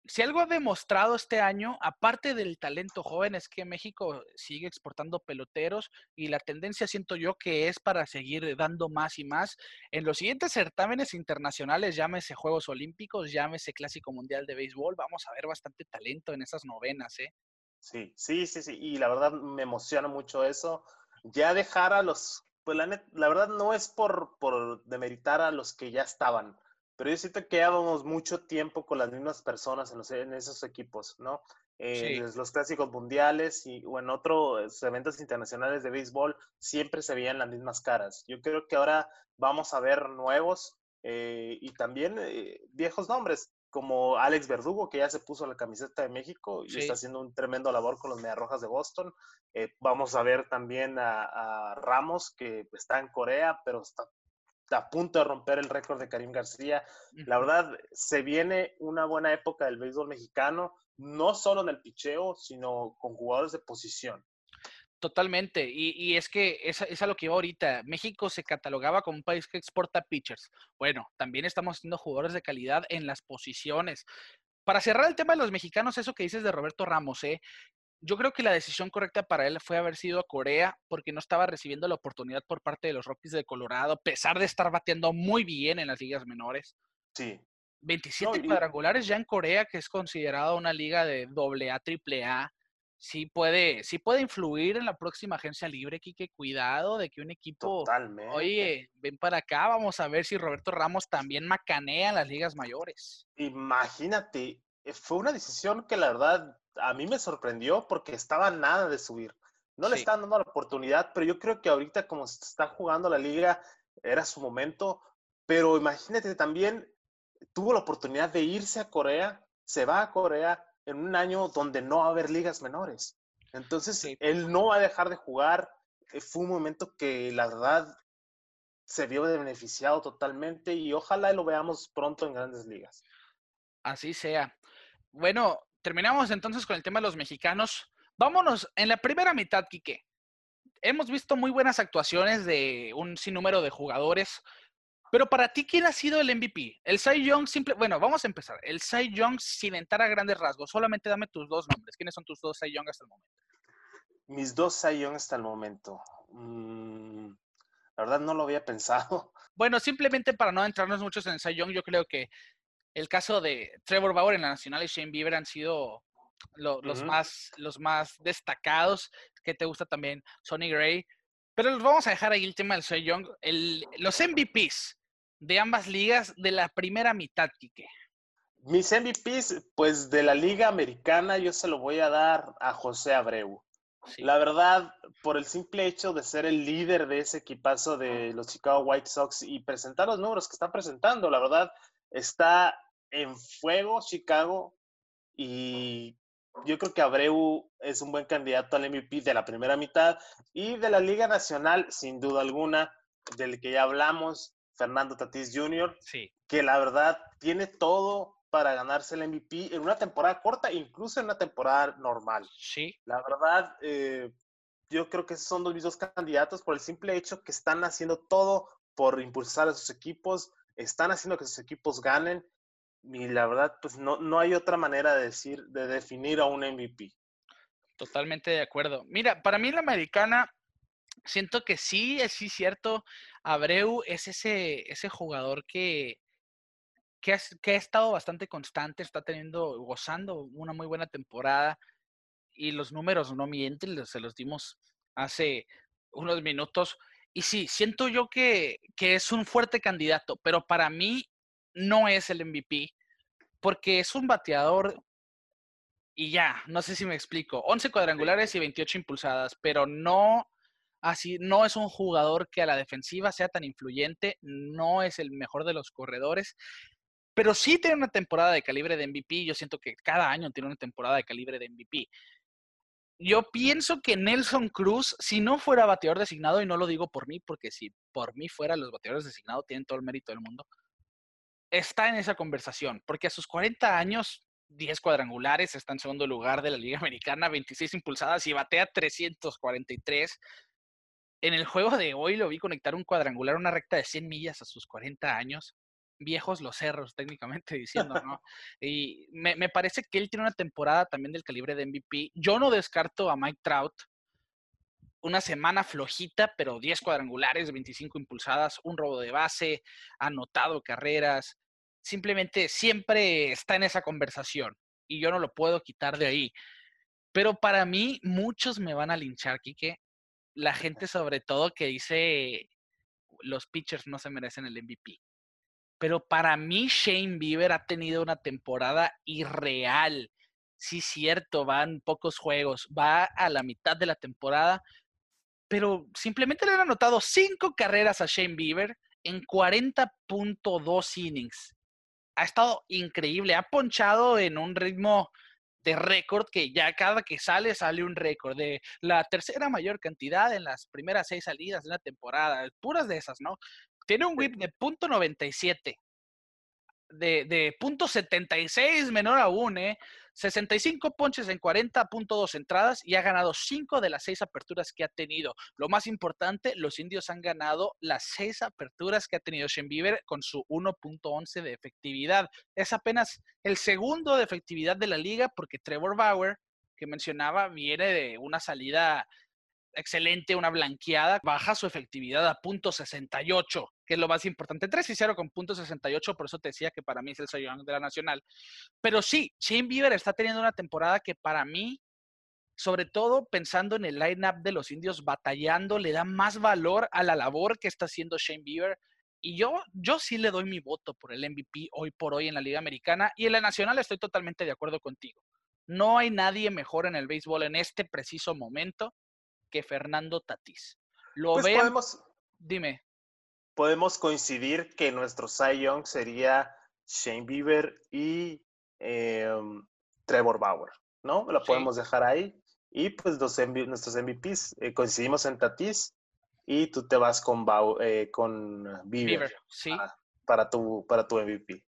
si algo ha demostrado este año, aparte del talento joven, es que México sigue exportando peloteros y la tendencia siento yo que es para seguir dando más y más. En los siguientes certámenes internacionales, llámese Juegos Olímpicos, llámese Clásico Mundial de Béisbol, vamos a ver bastante talento en esas novenas, ¿eh? Sí, sí, sí, sí. Y la verdad me emociona mucho eso. Ya dejar a los, pues la, la verdad no es por, por demeritar a los que ya estaban pero yo siento que llevamos mucho tiempo con las mismas personas en, esos equipos, ¿no? En los clásicos mundiales y o en otros eventos internacionales de béisbol siempre se veían las mismas caras. Yo creo que ahora vamos a ver nuevos eh, y también eh, viejos nombres, como Alex Verdugo, que ya se puso la camiseta de México y está haciendo un tremendo labor con los Mediarrojas de Boston. Eh, vamos a ver también a, a, Ramos, que está en Corea, pero está a punto de romper el récord de Karim García. La verdad, se viene una buena época del béisbol mexicano, no solo en el picheo, sino con jugadores de posición. Totalmente, y, es que es, es, a lo que iba ahorita. México se catalogaba como un país que exporta pitchers. Bueno, también estamos haciendo jugadores de calidad en las posiciones. Para cerrar el tema de los mexicanos, eso que dices de Roberto Ramos, ¿eh? yo creo que la decisión correcta para él fue haber sido a Corea porque no estaba recibiendo la oportunidad por parte de los Rockies de Colorado, a pesar de estar bateando muy bien en las ligas menores. Sí. 27 cuadrangulares ya en Corea, que es considerada una liga de AA, AAA. Sí puede, sí puede influir en la próxima agencia libre, Kike. Cuidado de que un equipo. Totalmente. Oye, ven para acá, vamos a ver si Roberto Ramos también macanea en las ligas mayores. Imagínate, eh, fue una decisión que la verdad a mí me sorprendió porque estaba nada de subir. No le están dando la oportunidad, pero yo creo que ahorita como se está jugando la liga, era su momento. pero imagínate también, tuvo la oportunidad de irse a Corea, se va a Corea en un año donde no va a haber ligas menores. Entonces, él no va a dejar de jugar. Eh, fue un momento que la verdad se vio beneficiado totalmente y ojalá lo veamos pronto en grandes ligas. Así sea. Bueno, terminamos entonces con el tema de los mexicanos. Vámonos en la primera mitad, Quique. Hemos visto muy buenas actuaciones de un sinnúmero de jugadores, pero para ti, ¿quién ha sido el MVP? El Cy Young, simple. Bueno, vamos a empezar. El Cy Young sin entrar a grandes rasgos. Solamente dame tus dos nombres. ¿Quiénes son tus dos Cy Young hasta el momento? Mis dos Cy Young hasta el momento. Mm, la verdad no lo había pensado. <laughs> Bueno, simplemente para no entrarnos muchos en el Cy Young, yo creo que el caso de Trevor Bauer en la Nacional y Shane Bieber han sido los, más, los más destacados. Que te gusta también Sonny Gray. Pero los vamos a dejar ahí el tema del Cy Young. El, los MVPs de ambas ligas de la primera mitad, Quique. Mis MVPs, pues de la Liga Americana, yo se lo voy a dar a José Abreu. La verdad, por el simple hecho de ser el líder de ese equipazo de los Chicago White Sox y presentar los números que está presentando, la verdad, está en fuego Chicago y yo creo que Abreu es un buen candidato al MVP de la primera mitad y de la Liga Nacional, sin duda alguna, del que ya hablamos, Fernando Tatis Jr., sí. que la verdad tiene todo para ganarse el MVP en una temporada corta, incluso en una temporada normal. Sí. La verdad, eh, yo creo que esos son los mismos candidatos por el simple hecho que están haciendo todo por impulsar a sus equipos, están haciendo que sus equipos ganen y la verdad, pues no, no hay otra manera de decir, de definir a un MVP. Totalmente de acuerdo. Mira, para mí la americana, siento que sí, es sí cierto, Abreu es ese, ese jugador que, que, ha estado bastante constante, está teniendo, gozando una muy buena temporada y los números no mienten, se los dimos hace unos minutos. Y sí, siento yo que, que es un fuerte candidato, pero para mí no es el MVP porque es un bateador y ya, no sé si me explico. 11 cuadrangulares y 28 impulsadas, pero no así, no es un jugador que a la defensiva sea tan influyente, no es el mejor de los corredores, pero sí tiene una temporada de calibre de MVP. Yo siento que cada año tiene una temporada de calibre de MVP. Yo pienso que Nelson Cruz, si no fuera bateador designado, y no lo digo por mí, porque si por mí fuera los bateadores designados, tienen todo el mérito del mundo, está en esa conversación, porque a sus 40 años, 10 cuadrangulares, está en segundo lugar de la Liga Americana, 26 impulsadas y batea 343. En el juego de hoy lo vi conectar un cuadrangular, una recta de 100 millas a sus 40 años. Viejos los cerros, técnicamente <laughs> diciendo, ¿no? y me, me parece que él tiene una temporada también del calibre de MVP. Yo no descarto a Mike Trout, una semana flojita, pero 10 cuadrangulares, 25 impulsadas, un robo de base, anotado carreras, simplemente siempre está en esa conversación y yo no lo puedo quitar de ahí. Pero para mí, muchos me van a linchar, Quique. La gente sobre todo que dice los pitchers no se merecen el MVP. Pero para mí, Shane Bieber ha tenido una temporada irreal. Sí, cierto, van pocos juegos, va a la mitad de la temporada, pero simplemente le han anotado cinco carreras a Shane Bieber en 40.2 innings ha estado increíble, ha ponchado en un ritmo de récord que ya cada que sale sale un récord de la tercera mayor cantidad en las primeras seis salidas de una temporada, puras de esas, ¿no? Tiene un whip de punto .97, de, de punto .76 menor aún, ¿eh? 65 ponches en 40.2 entradas y ha ganado 5 de las 6 aperturas que ha tenido. Lo más importante, los indios han ganado las 6 aperturas que ha tenido Shen Bieber con su 1.11 de efectividad. Es apenas el segundo de efectividad de la liga porque Trevor Bauer, que mencionaba, viene de una salida excelente, una blanqueada, baja su efectividad a punto .68, que es lo más importante. 3 y 0 con punto .68, por eso te decía que para mí es el Young de la Nacional. Pero sí, Shane Bieber está teniendo una temporada que para mí, sobre todo pensando en el line-up de los indios batallando, le da más valor a la labor que está haciendo Shane Bieber. Y yo, yo sí le doy mi voto por el MVP hoy por hoy en la Liga Americana y en la Nacional estoy totalmente de acuerdo contigo. No hay nadie mejor en el béisbol en este preciso momento que Fernando Tatís. Lo pues. Dime. podemos coincidir que nuestro Cy Young sería Shane Bieber y em, Trevor Bauer, ¿no? Lo podemos dejar ahí. Y pues los nuestros MVPs eh, coincidimos en Tatis y tú te vas con, eh, con Bieber, sí. para, tu, para tu MVP.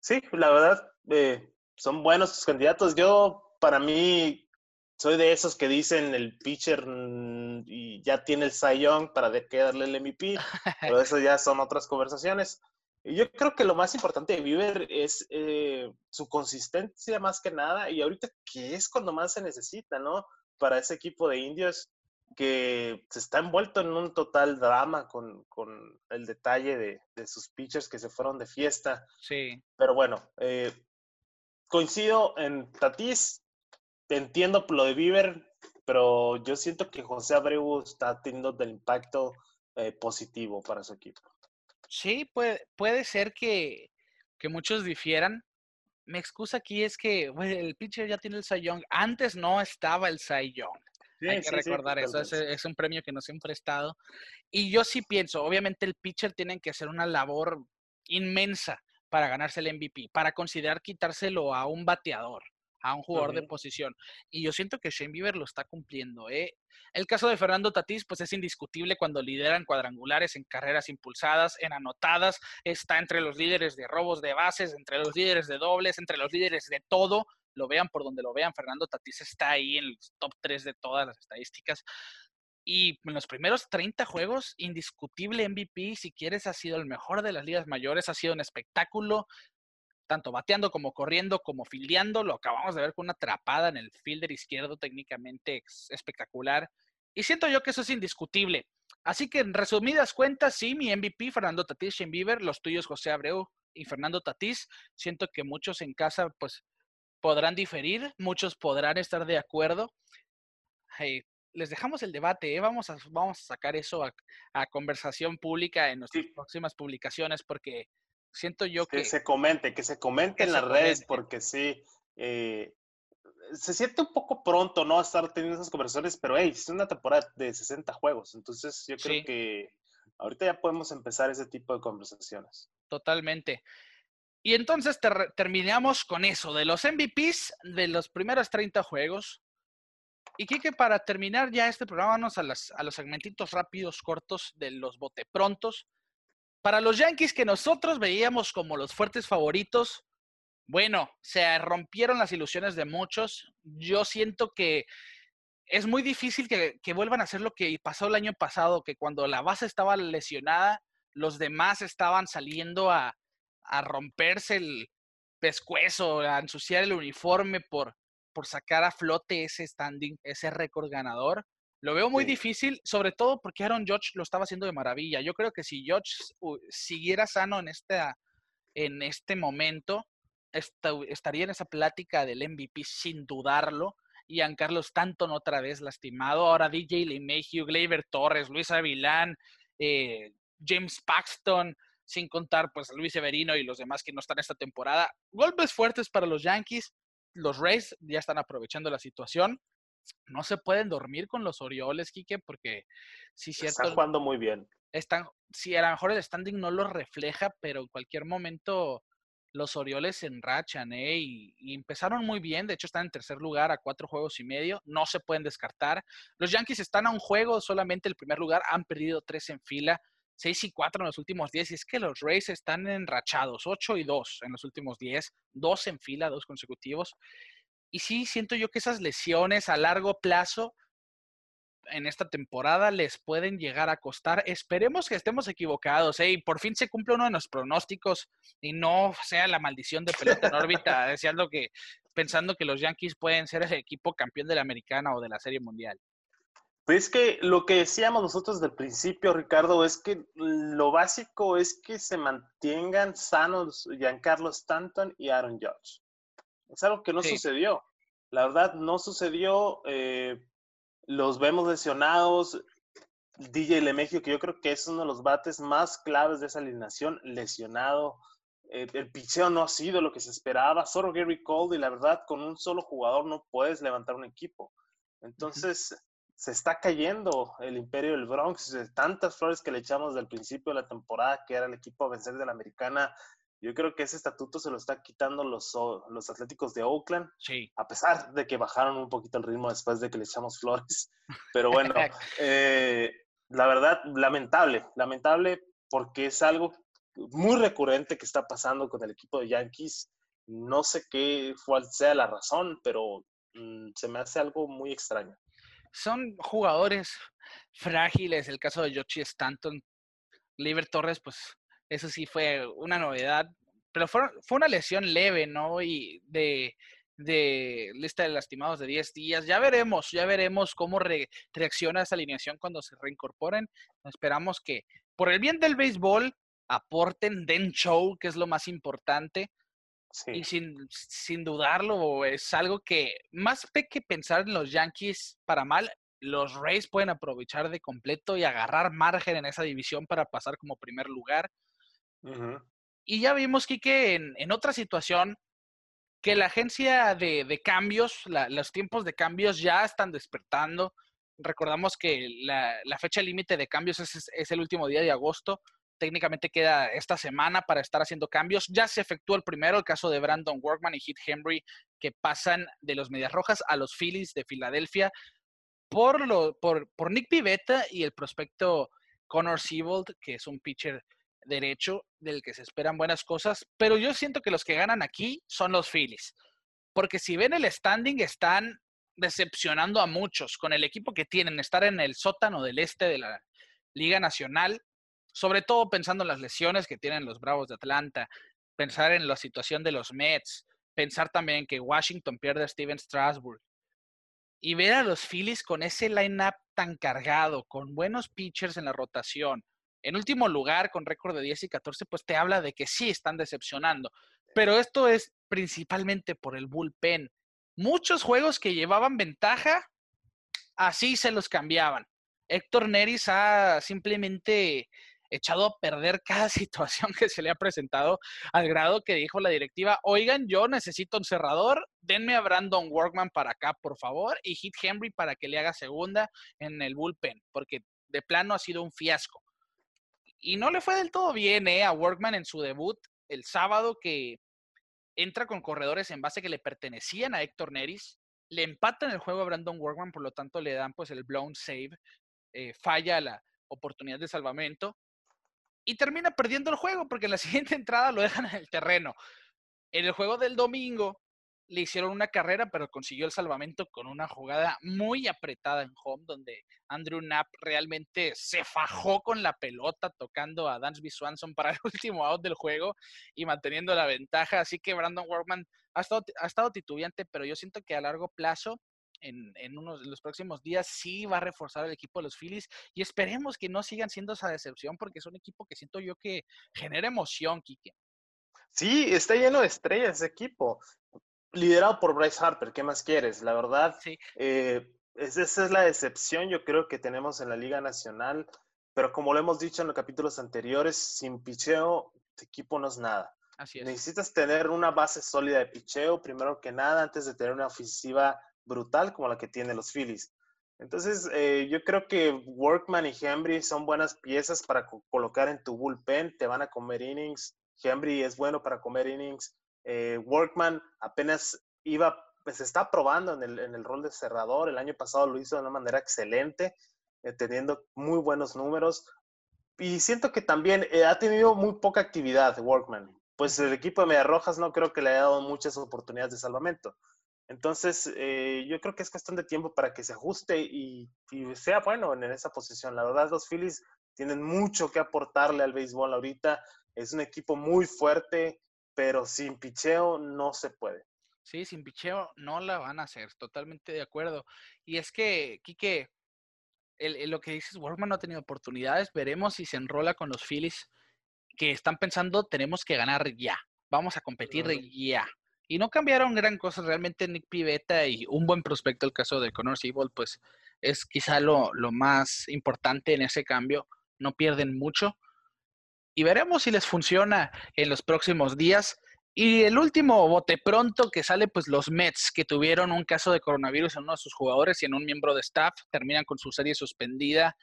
Sí, la verdad, eh, son buenos tus candidatos. Yo, para mí, soy de esos que dicen el pitcher mm, y ya tiene el Cy Young para de qué darle el MVP, <laughs> pero eso ya son otras conversaciones. Yo creo que lo más importante de Bieber es eh, su consistencia más que nada y ahorita que es cuando más se necesita, ¿no? Para ese equipo de indios que se está envuelto en un total drama con, con el detalle de, de, sus pitchers que se fueron de fiesta. Sí. Pero bueno, eh, coincido en Entiendo lo de Bieber, pero yo siento que José Abreu está teniendo del impacto eh, positivo para su equipo. Sí, puede, puede ser que, que muchos difieran. Mi excusa aquí es que el pitcher ya tiene el Cy Young. Antes no estaba el Cy Young. Hay que recordar eso. Es, es, un premio que no siempre ha estado. Y yo sí pienso, obviamente el pitcher tiene que hacer una labor inmensa para ganarse el MVP, para considerar quitárselo a un bateador a un jugador de posición. Y yo siento que Shane Bieber lo está cumpliendo. ¿eh? El caso de Fernando Tatís, pues es indiscutible cuando lideran cuadrangulares en carreras impulsadas, en anotadas, está entre los líderes de robos de bases, entre los líderes de dobles, entre los líderes de todo. Lo vean por donde lo vean, Fernando Tatís está ahí en el top 3 de todas las estadísticas. Y en los primeros 30 juegos, indiscutible MVP, si quieres, ha sido el mejor de las ligas mayores, ha sido un espectáculo, tanto bateando como corriendo, como fildeando. Lo acabamos de ver con una atrapada en el fielder izquierdo técnicamente espectacular. Y siento yo que eso es indiscutible. Así que en resumidas cuentas, sí, mi MVP, Fernando Tatís, Shane Bieber, los tuyos, José Abreu y Fernando Tatís. Siento que muchos en casa, pues, podrán diferir, muchos podrán estar de acuerdo. les dejamos el debate, ¿eh? vamos, a, vamos a sacar eso a, conversación pública en nuestras próximas publicaciones porque Siento yo que... Que se comente, que se comente en las redes, porque sí, eh, se siente un poco pronto, ¿no? Estar teniendo esas conversaciones, pero hey, es una temporada de 60 juegos, entonces yo creo que ahorita ya podemos empezar ese tipo de conversaciones. Totalmente. Y entonces terminamos con eso, de los MVPs de los primeros 30 juegos. Y que para terminar ya este programa, vamos a, las, a los segmentitos rápidos, cortos de los boteprontos. Para los Yankees que nosotros veíamos como los fuertes favoritos, bueno, se rompieron las ilusiones de muchos. Yo siento que es muy difícil que, vuelvan a hacer lo que pasó el año pasado, que cuando la base estaba lesionada, los demás estaban saliendo a, romperse el pescuezo, a ensuciar el uniforme por, por sacar a flote ese standing, ese récord ganador. Lo veo muy difícil, sobre todo porque Aaron Judge lo estaba haciendo de maravilla. Yo creo que si Judge siguiera sano en, esta, en este momento, estaría en esa plática del MVP sin dudarlo. Ian Carlos Stanton otra vez lastimado. Ahora DJ LeMahieu, Gleyber Torres, Luis Avilán, eh, James Paxton, sin contar pues Luis Severino y los demás que no están esta temporada. Golpes fuertes para los Yankees. Los Rays ya están aprovechando la situación no se pueden dormir con los Orioles, Quique, porque si cierto. Están jugando muy bien. Están, si a lo mejor el standing no lo refleja, pero en cualquier momento los Orioles se enrachan, ¿eh? Y, y, empezaron muy bien, de hecho están en tercer lugar a cuatro juegos y medio, no se pueden descartar. Los Yankees están a un juego, solamente el primer lugar, han perdido tres en fila, seis y cuatro en los últimos diez, y es que los Rays están enrachados, ocho y dos en los últimos diez, dos en fila, dos consecutivos. Y sí, siento yo que esas lesiones a largo plazo en esta temporada les pueden llegar a costar. Esperemos que estemos equivocados ¿eh? y por fin se cumple uno de los pronósticos y no sea la maldición de pelota en órbita, deseando que, pensando que los Yankees pueden ser el equipo campeón de la americana o de la Serie Mundial. Pues que lo que decíamos nosotros del principio, Ricardo, es que lo básico es que se mantengan sanos Giancarlo Stanton y Aaron Judge. Es algo que no sucedió. La verdad, no sucedió. Eh, los vemos lesionados. DJ Lemegio, que yo creo que es uno de los bates más claves de esa alineación, lesionado. Eh, el picheo no ha sido lo que se esperaba. Solo Gary Cole, y la verdad, con un solo jugador no puedes levantar un equipo. Entonces, se está cayendo el imperio del Bronx. Tantas flores que le echamos del principio de la temporada, que era el equipo a vencer de la americana. Yo creo que ese estatuto se lo está quitando los, los Atléticos de Oakland. Sí. A pesar de que bajaron un poquito el ritmo después de que le echamos flores. <laughs> Pero bueno, <laughs> eh, la verdad, lamentable, lamentable porque es algo muy recurrente que está pasando con el equipo de Yankees. No sé qué cuál sea la razón, pero mm, se me hace algo muy extraño son jugadores frágiles. El caso de Yoshi Stanton, Liber Torres, pues eso sí fue una novedad. Pero fue, fue una lesión leve, ¿no? Y de, de lista de lastimados de 10 días. Ya veremos, ya veremos cómo reacciona esa alineación cuando se reincorporen. Esperamos que, por el bien del béisbol, aporten, den show, que es lo más importante. Y sin, sin dudarlo, es algo que más que pensar en los Yankees para mal, los Rays pueden aprovechar de completo y agarrar margen en esa división para pasar como primer lugar. Y ya vimos, Kike, en, en, otra situación, que la agencia de, cambios, los tiempos de cambios ya están despertando. Recordamos que la, fecha límite de cambios es, el último día de agosto técnicamente queda esta semana para estar haciendo cambios. Ya se efectuó el primero, el caso de Brandon Workman y Heath Henry, que pasan de los Medias Rojas a los Phillies de Filadelfia por, lo, por, por Nick Pivetta y el prospecto Connor Siebold, que es un pitcher derecho del que se esperan buenas cosas, pero yo siento que los que ganan aquí son los Phillies, porque si ven el standing están decepcionando a muchos con el equipo que tienen, estar en el sótano del este de la Liga Nacional sobre todo pensando en las lesiones que tienen los Bravos de Atlanta, pensar en la situación de los Mets, pensar también que Washington pierde a Steven Strasburg y ver a los Phillies con ese line-up tan cargado, con buenos pitchers en la rotación, en último lugar con récord de 10 y 14, pues te habla de que sí están decepcionando. Pero esto es principalmente por el bullpen. Muchos juegos que llevaban ventaja, así se los cambiaban. Héctor Neris ha simplemente echado a perder <laughs> cada situación que se le ha presentado, al grado que dijo la directiva, oigan, yo necesito un cerrador, denme a Brandon Workman para acá, por favor, y Hit Henry para que le haga segunda en el bullpen, porque de plano ha sido un fiasco. Y no le fue del todo bien eh, a Workman en su debut el sábado que entra con corredores en base que le pertenecían a Héctor Neris, le empatan el juego a Brandon Workman, por lo tanto le dan pues el blown save, eh, falla la oportunidad de salvamento y termina perdiendo el juego porque en la <laughs> siguiente entrada lo dejan en el terreno. En el juego del domingo le hicieron una carrera, pero consiguió el salvamento con una jugada muy apretada en home, donde Andrew Knapp realmente se fajó con la pelota, tocando a Dansby Swanson para el <laughs> último out del juego y manteniendo la ventaja. Así que Brandon Workman ha estado, ha estado titubeante, pero yo siento que a largo plazo en, en unos, los próximos días sí va a reforzar el equipo de los Phillies y esperemos que no sigan siendo esa decepción porque es un equipo que siento yo que genera emoción, Kike. Sí, está lleno de estrellas ese equipo, liderado por Bryce Harper, ¿qué más quieres? La verdad, sí. Eh, esa es la decepción yo creo que tenemos en la Liga Nacional, pero como lo hemos dicho en los capítulos anteriores, sin picheo, tu equipo no es nada. Así es. Necesitas tener una base sólida de picheo, primero que nada, antes de tener una ofensiva brutal como la que tienen los Phillies. Entonces, eh, yo creo que Workman y Henry son buenas piezas para colocar en tu bullpen, te van a comer innings. Henry es bueno para comer innings. Eh, Workman apenas iba, pues está probando en el, en el, rol de cerrador. El año pasado lo hizo de una manera excelente, eh, teniendo muy buenos números. Y siento que también ha tenido muy poca actividad Workman. Pues el equipo de Media Rojas no creo que le haya dado muchas oportunidades de salvamento. Entonces, eh, yo creo que es cuestión de tiempo para que se ajuste y, sea bueno en esa posición. La verdad, los Phillies tienen mucho que aportarle al béisbol ahorita. Es un equipo muy fuerte, pero sin picheo no se puede. Sí, sin picheo no la van a hacer, totalmente de acuerdo. Y es que, Quique, lo que dices, Workman no ha tenido oportunidades. Veremos si se enrola con los Phillies que están pensando, tenemos que ganar ya. Vamos a competir ya. Y no cambiaron gran cosa. Realmente Nick Pivetta y un buen prospecto, el caso de Connor Siebold, pues es quizá lo, lo más importante en ese cambio. No pierden mucho. Y veremos si les funciona en los próximos días. Y el último bote pronto que sale, pues los Mets, que tuvieron un caso de coronavirus en uno de sus jugadores y en un miembro de staff, terminan con su serie suspendida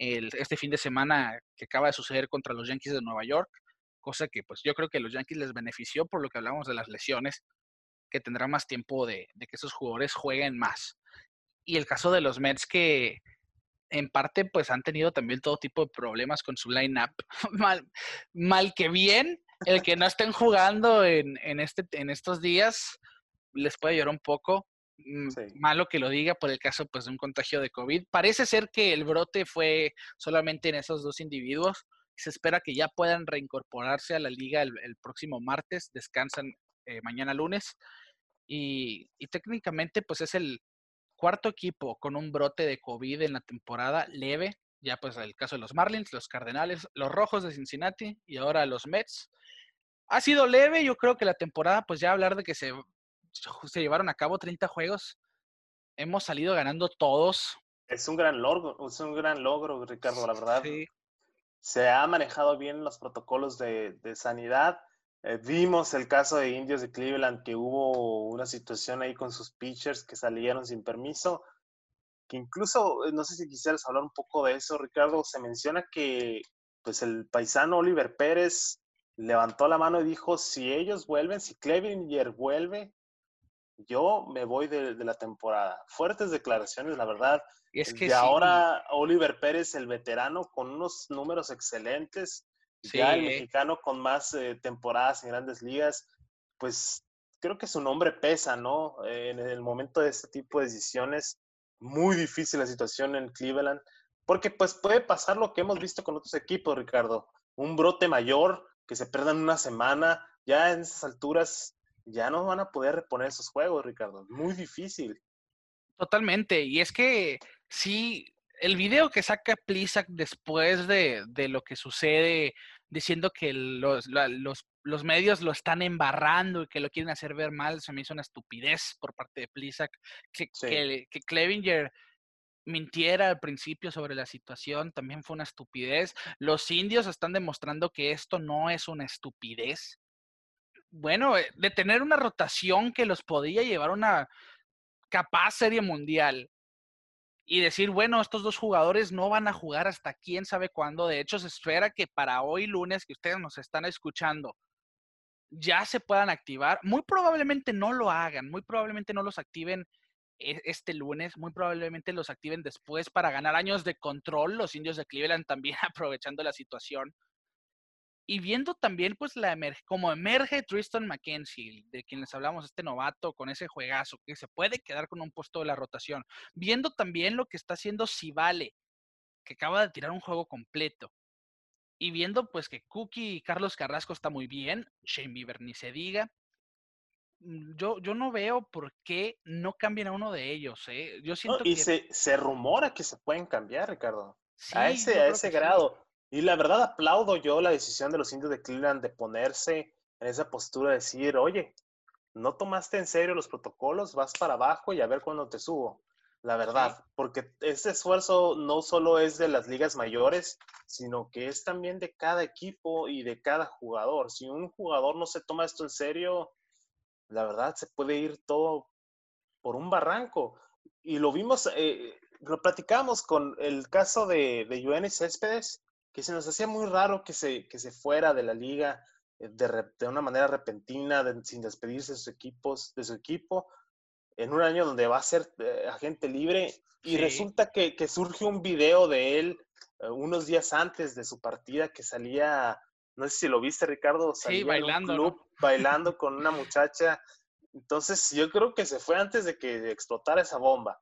este fin de semana que acaba de suceder contra los Yankees de Nueva York, cosa que pues yo creo que los Yankees les benefició por lo que hablamos de las lesiones, que tendrá más tiempo de, de que esos jugadores jueguen más. Y el caso de los Mets que en parte pues han tenido también todo tipo de problemas con su line-up, <laughs> mal, mal que bien, el que no estén jugando en, en, este, en estos días les puede llorar un poco. Mm, Sí. Malo que lo diga por el caso pues, de un contagio de COVID. Parece ser que el brote fue solamente en esos dos individuos. Se espera que ya puedan reincorporarse a la liga el, el próximo martes. Descansan eh, mañana lunes. Y, y técnicamente pues es el cuarto equipo con un brote de COVID en la temporada leve. Ya pues el caso de los Marlins, los Cardenales, los Rojos de Cincinnati y ahora los Mets. Ha sido leve, yo creo que la temporada, pues ya hablar de que se, se llevaron a cabo 30 juegos, hemos salido ganando todos. Es un gran logro, es un gran logro, Ricardo, la verdad. Sí, Se ha manejado bien los protocolos de, de sanidad. Eh, vimos el caso de Indios de Cleveland, que hubo una situación ahí con sus pitchers que salieron sin permiso, que incluso, eh, no sé si quisieras hablar un poco de eso, Ricardo, se menciona que pues el paisano Oliver Pérez levantó la mano y dijo, si ellos vuelven, si Clevinger vuelve, yo me voy de, de la temporada. Fuertes declaraciones, la verdad. y es que de sí, ahora Oliver Pérez, el veterano, con unos números excelentes, ya el Sí. mexicano con más eh, temporadas en grandes ligas, pues creo que su nombre pesa, ¿no? Eh, en el momento de este tipo de decisiones, muy difícil la situación en Cleveland, porque pues puede pasar lo que hemos visto con otros equipos, Ricardo, un brote mayor, que se pierdan una semana, ya en esas alturas ya no van a poder reponer esos juegos, Ricardo, muy difícil. Totalmente. Y es que sí, el video que saca Plisak después de, de lo que sucede, diciendo que los, los, los medios lo están embarrando y que lo quieren hacer ver mal, se me hizo una estupidez por parte de Plisak. Que, Sí. que, que Clevinger mintiera al principio sobre la situación también fue una estupidez. Los indios están demostrando que esto no es una estupidez. Bueno, eh, de tener una rotación que los podía llevar a una capaz serie mundial y decir, bueno, estos dos jugadores no van a jugar hasta quién sabe cuándo. De hecho, se espera que para hoy lunes, que ustedes nos están escuchando, ya se puedan activar. Muy probablemente no lo hagan, muy probablemente no los activen e- este lunes, muy probablemente los activen después para ganar años de control, los indios de Cleveland también <laughs> aprovechando la situación. Y viendo también, pues, la emer como emerge Tristan McKenzie, de quien les hablamos, este novato con ese juegazo, que se puede quedar con un puesto de la rotación. Viendo también lo que está haciendo Civale, que acaba de tirar un juego completo. Y viendo, pues, que Cookie y Carlos Carrasco está muy bien, Shane Bieber ni se diga. mm, Yo, yo no veo por qué no cambien a uno de ellos, ¿eh? Yo No, siento y que se, se rumora que se pueden cambiar, Ricardo. sí, a ese, a ese sí. Y la verdad aplaudo yo la decisión de los indios de Cleveland de ponerse en esa postura de decir, oye, no tomaste en serio los protocolos, vas para abajo y a ver cuándo te subo. La verdad, porque ese esfuerzo no solo es de las ligas mayores, sino que es también de cada equipo y de cada jugador. Si un jugador no se toma esto en serio, la verdad se puede ir todo por un barranco. Y lo vimos, eh, lo platicamos con el caso de, de Céspedes, que se nos hacía muy raro que se, que se fuera de la liga eh, de, re- de una manera repentina, de- sin despedirse de sus equipos, de su equipo, en un año donde va a ser eh, agente libre. Y Sí. resulta que, que surge un video de él eh, unos días antes de su partida que salía, no sé si lo viste, Ricardo, Sí, salía en un bailando, ¿no? club bailando con una muchacha. Entonces, yo creo que se fue antes de que explotara esa bomba.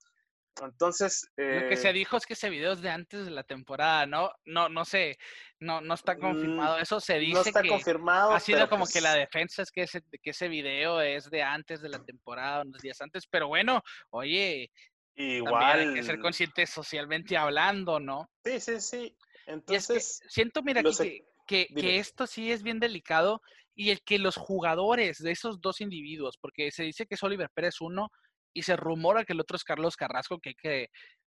Entonces, Lo que se eh, dijo es que ese video es de antes de la temporada, ¿no? No, no sé, no, no está confirmado. Eso se dice Mm, no está que confirmado. ha sido como que la pues, defensa es que ese, que ese video es de antes de la temporada, unos días antes. Pero bueno, oye, también hay que ser Igual. consciente socialmente hablando, ¿no? Sí, sí, sí. Y es que Entonces, siento, mira, los que, que, que esto sí es bien delicado y el que los jugadores de esos dos individuos, porque se dice que es Oliver Pérez uno y se rumora que el otro es Carlos Carrasco, que que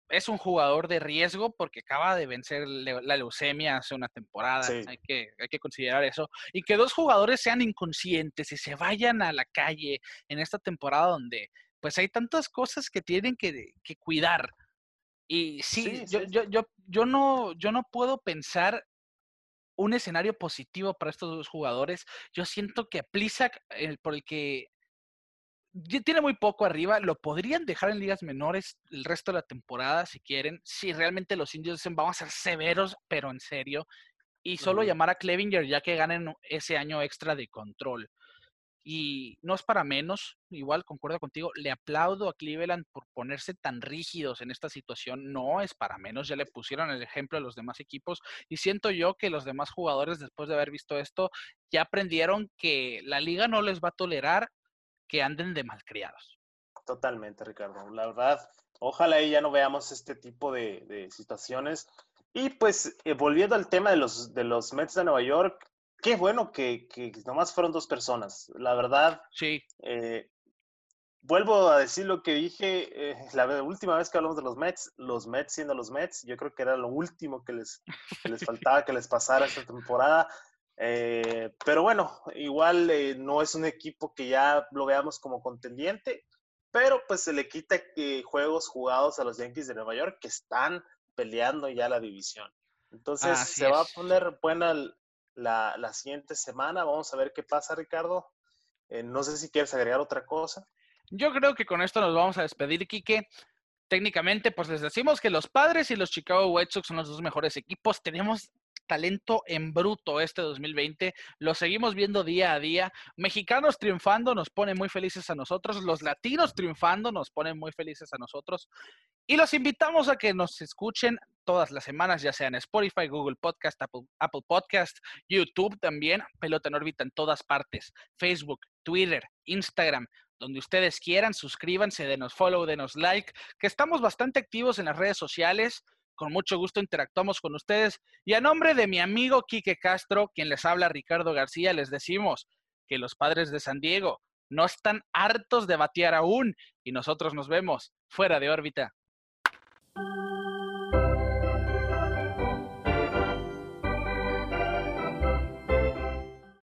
es un jugador de riesgo porque acaba de vencer la leucemia hace una temporada. Hay, que, hay que considerar eso. Y que dos jugadores sean inconscientes y se vayan a la calle en esta temporada donde pues hay tantas cosas que tienen que, cuidar. Y sí, yo, Yo, yo, yo, no, yo no puedo pensar un escenario positivo para estos dos jugadores. Yo siento que Plisak, por el que tiene muy poco arriba, lo podrían dejar en ligas menores el resto de la temporada si quieren. Si realmente los indios dicen vamos a ser severos, pero en serio. Y solo llamar a Clevinger ya que ganen ese año extra de control. Y no es para menos, igual concuerdo contigo, le aplaudo a Cleveland por ponerse tan rígidos en esta situación, no es para menos, ya le pusieron el ejemplo a los demás equipos y siento yo que los demás jugadores después de haber visto esto ya aprendieron que la liga no les va a tolerar que anden de malcriados. Totalmente, Ricardo. La verdad, ojalá ya no veamos este tipo de, situaciones. Y pues, eh, volviendo al tema de los, de los Mets de Nueva York, qué bueno que, que nomás fueron dos personas. La verdad, sí. Eh, vuelvo a decir lo que dije eh, la última vez que hablamos de los Mets, los Mets siendo los Mets, yo creo que era lo último que les, les faltaba que les pasara esta temporada. Eh, pero bueno, igual no es un equipo que ya lo veamos como contendiente, pero pues se le quita juegos jugados a los Yankees de Nueva York que están peleando ya la división. Entonces se va a poner buena la, la, siguiente semana. Vamos a ver qué pasa, Ricardo. Eh, no sé si quieres agregar otra cosa. Yo creo que con esto nos vamos a despedir, Quique. Técnicamente, pues les decimos que los Padres y los Chicago White Sox son los dos mejores equipos. Tenemos talento en bruto este 2020. Lo seguimos viendo día a día. Mexicanos triunfando nos pone muy felices a nosotros. Los latinos triunfando nos ponen muy felices a nosotros. Y los invitamos a que nos escuchen todas las semanas, ya sea en Spotify, Google Podcast, Apple, Apple Podcast, YouTube también, Pelota en órbita en todas partes, Facebook, Twitter, Instagram, donde ustedes quieran, suscríbanse, denos follow, denos like, que estamos bastante activos en las redes sociales con mucho gusto interactuamos con ustedes. Y a nombre de mi amigo Quique Castro, quien les habla Ricardo García, les decimos que los padres de San Diego no están hartos de batear aún y nosotros nos vemos fuera de órbita.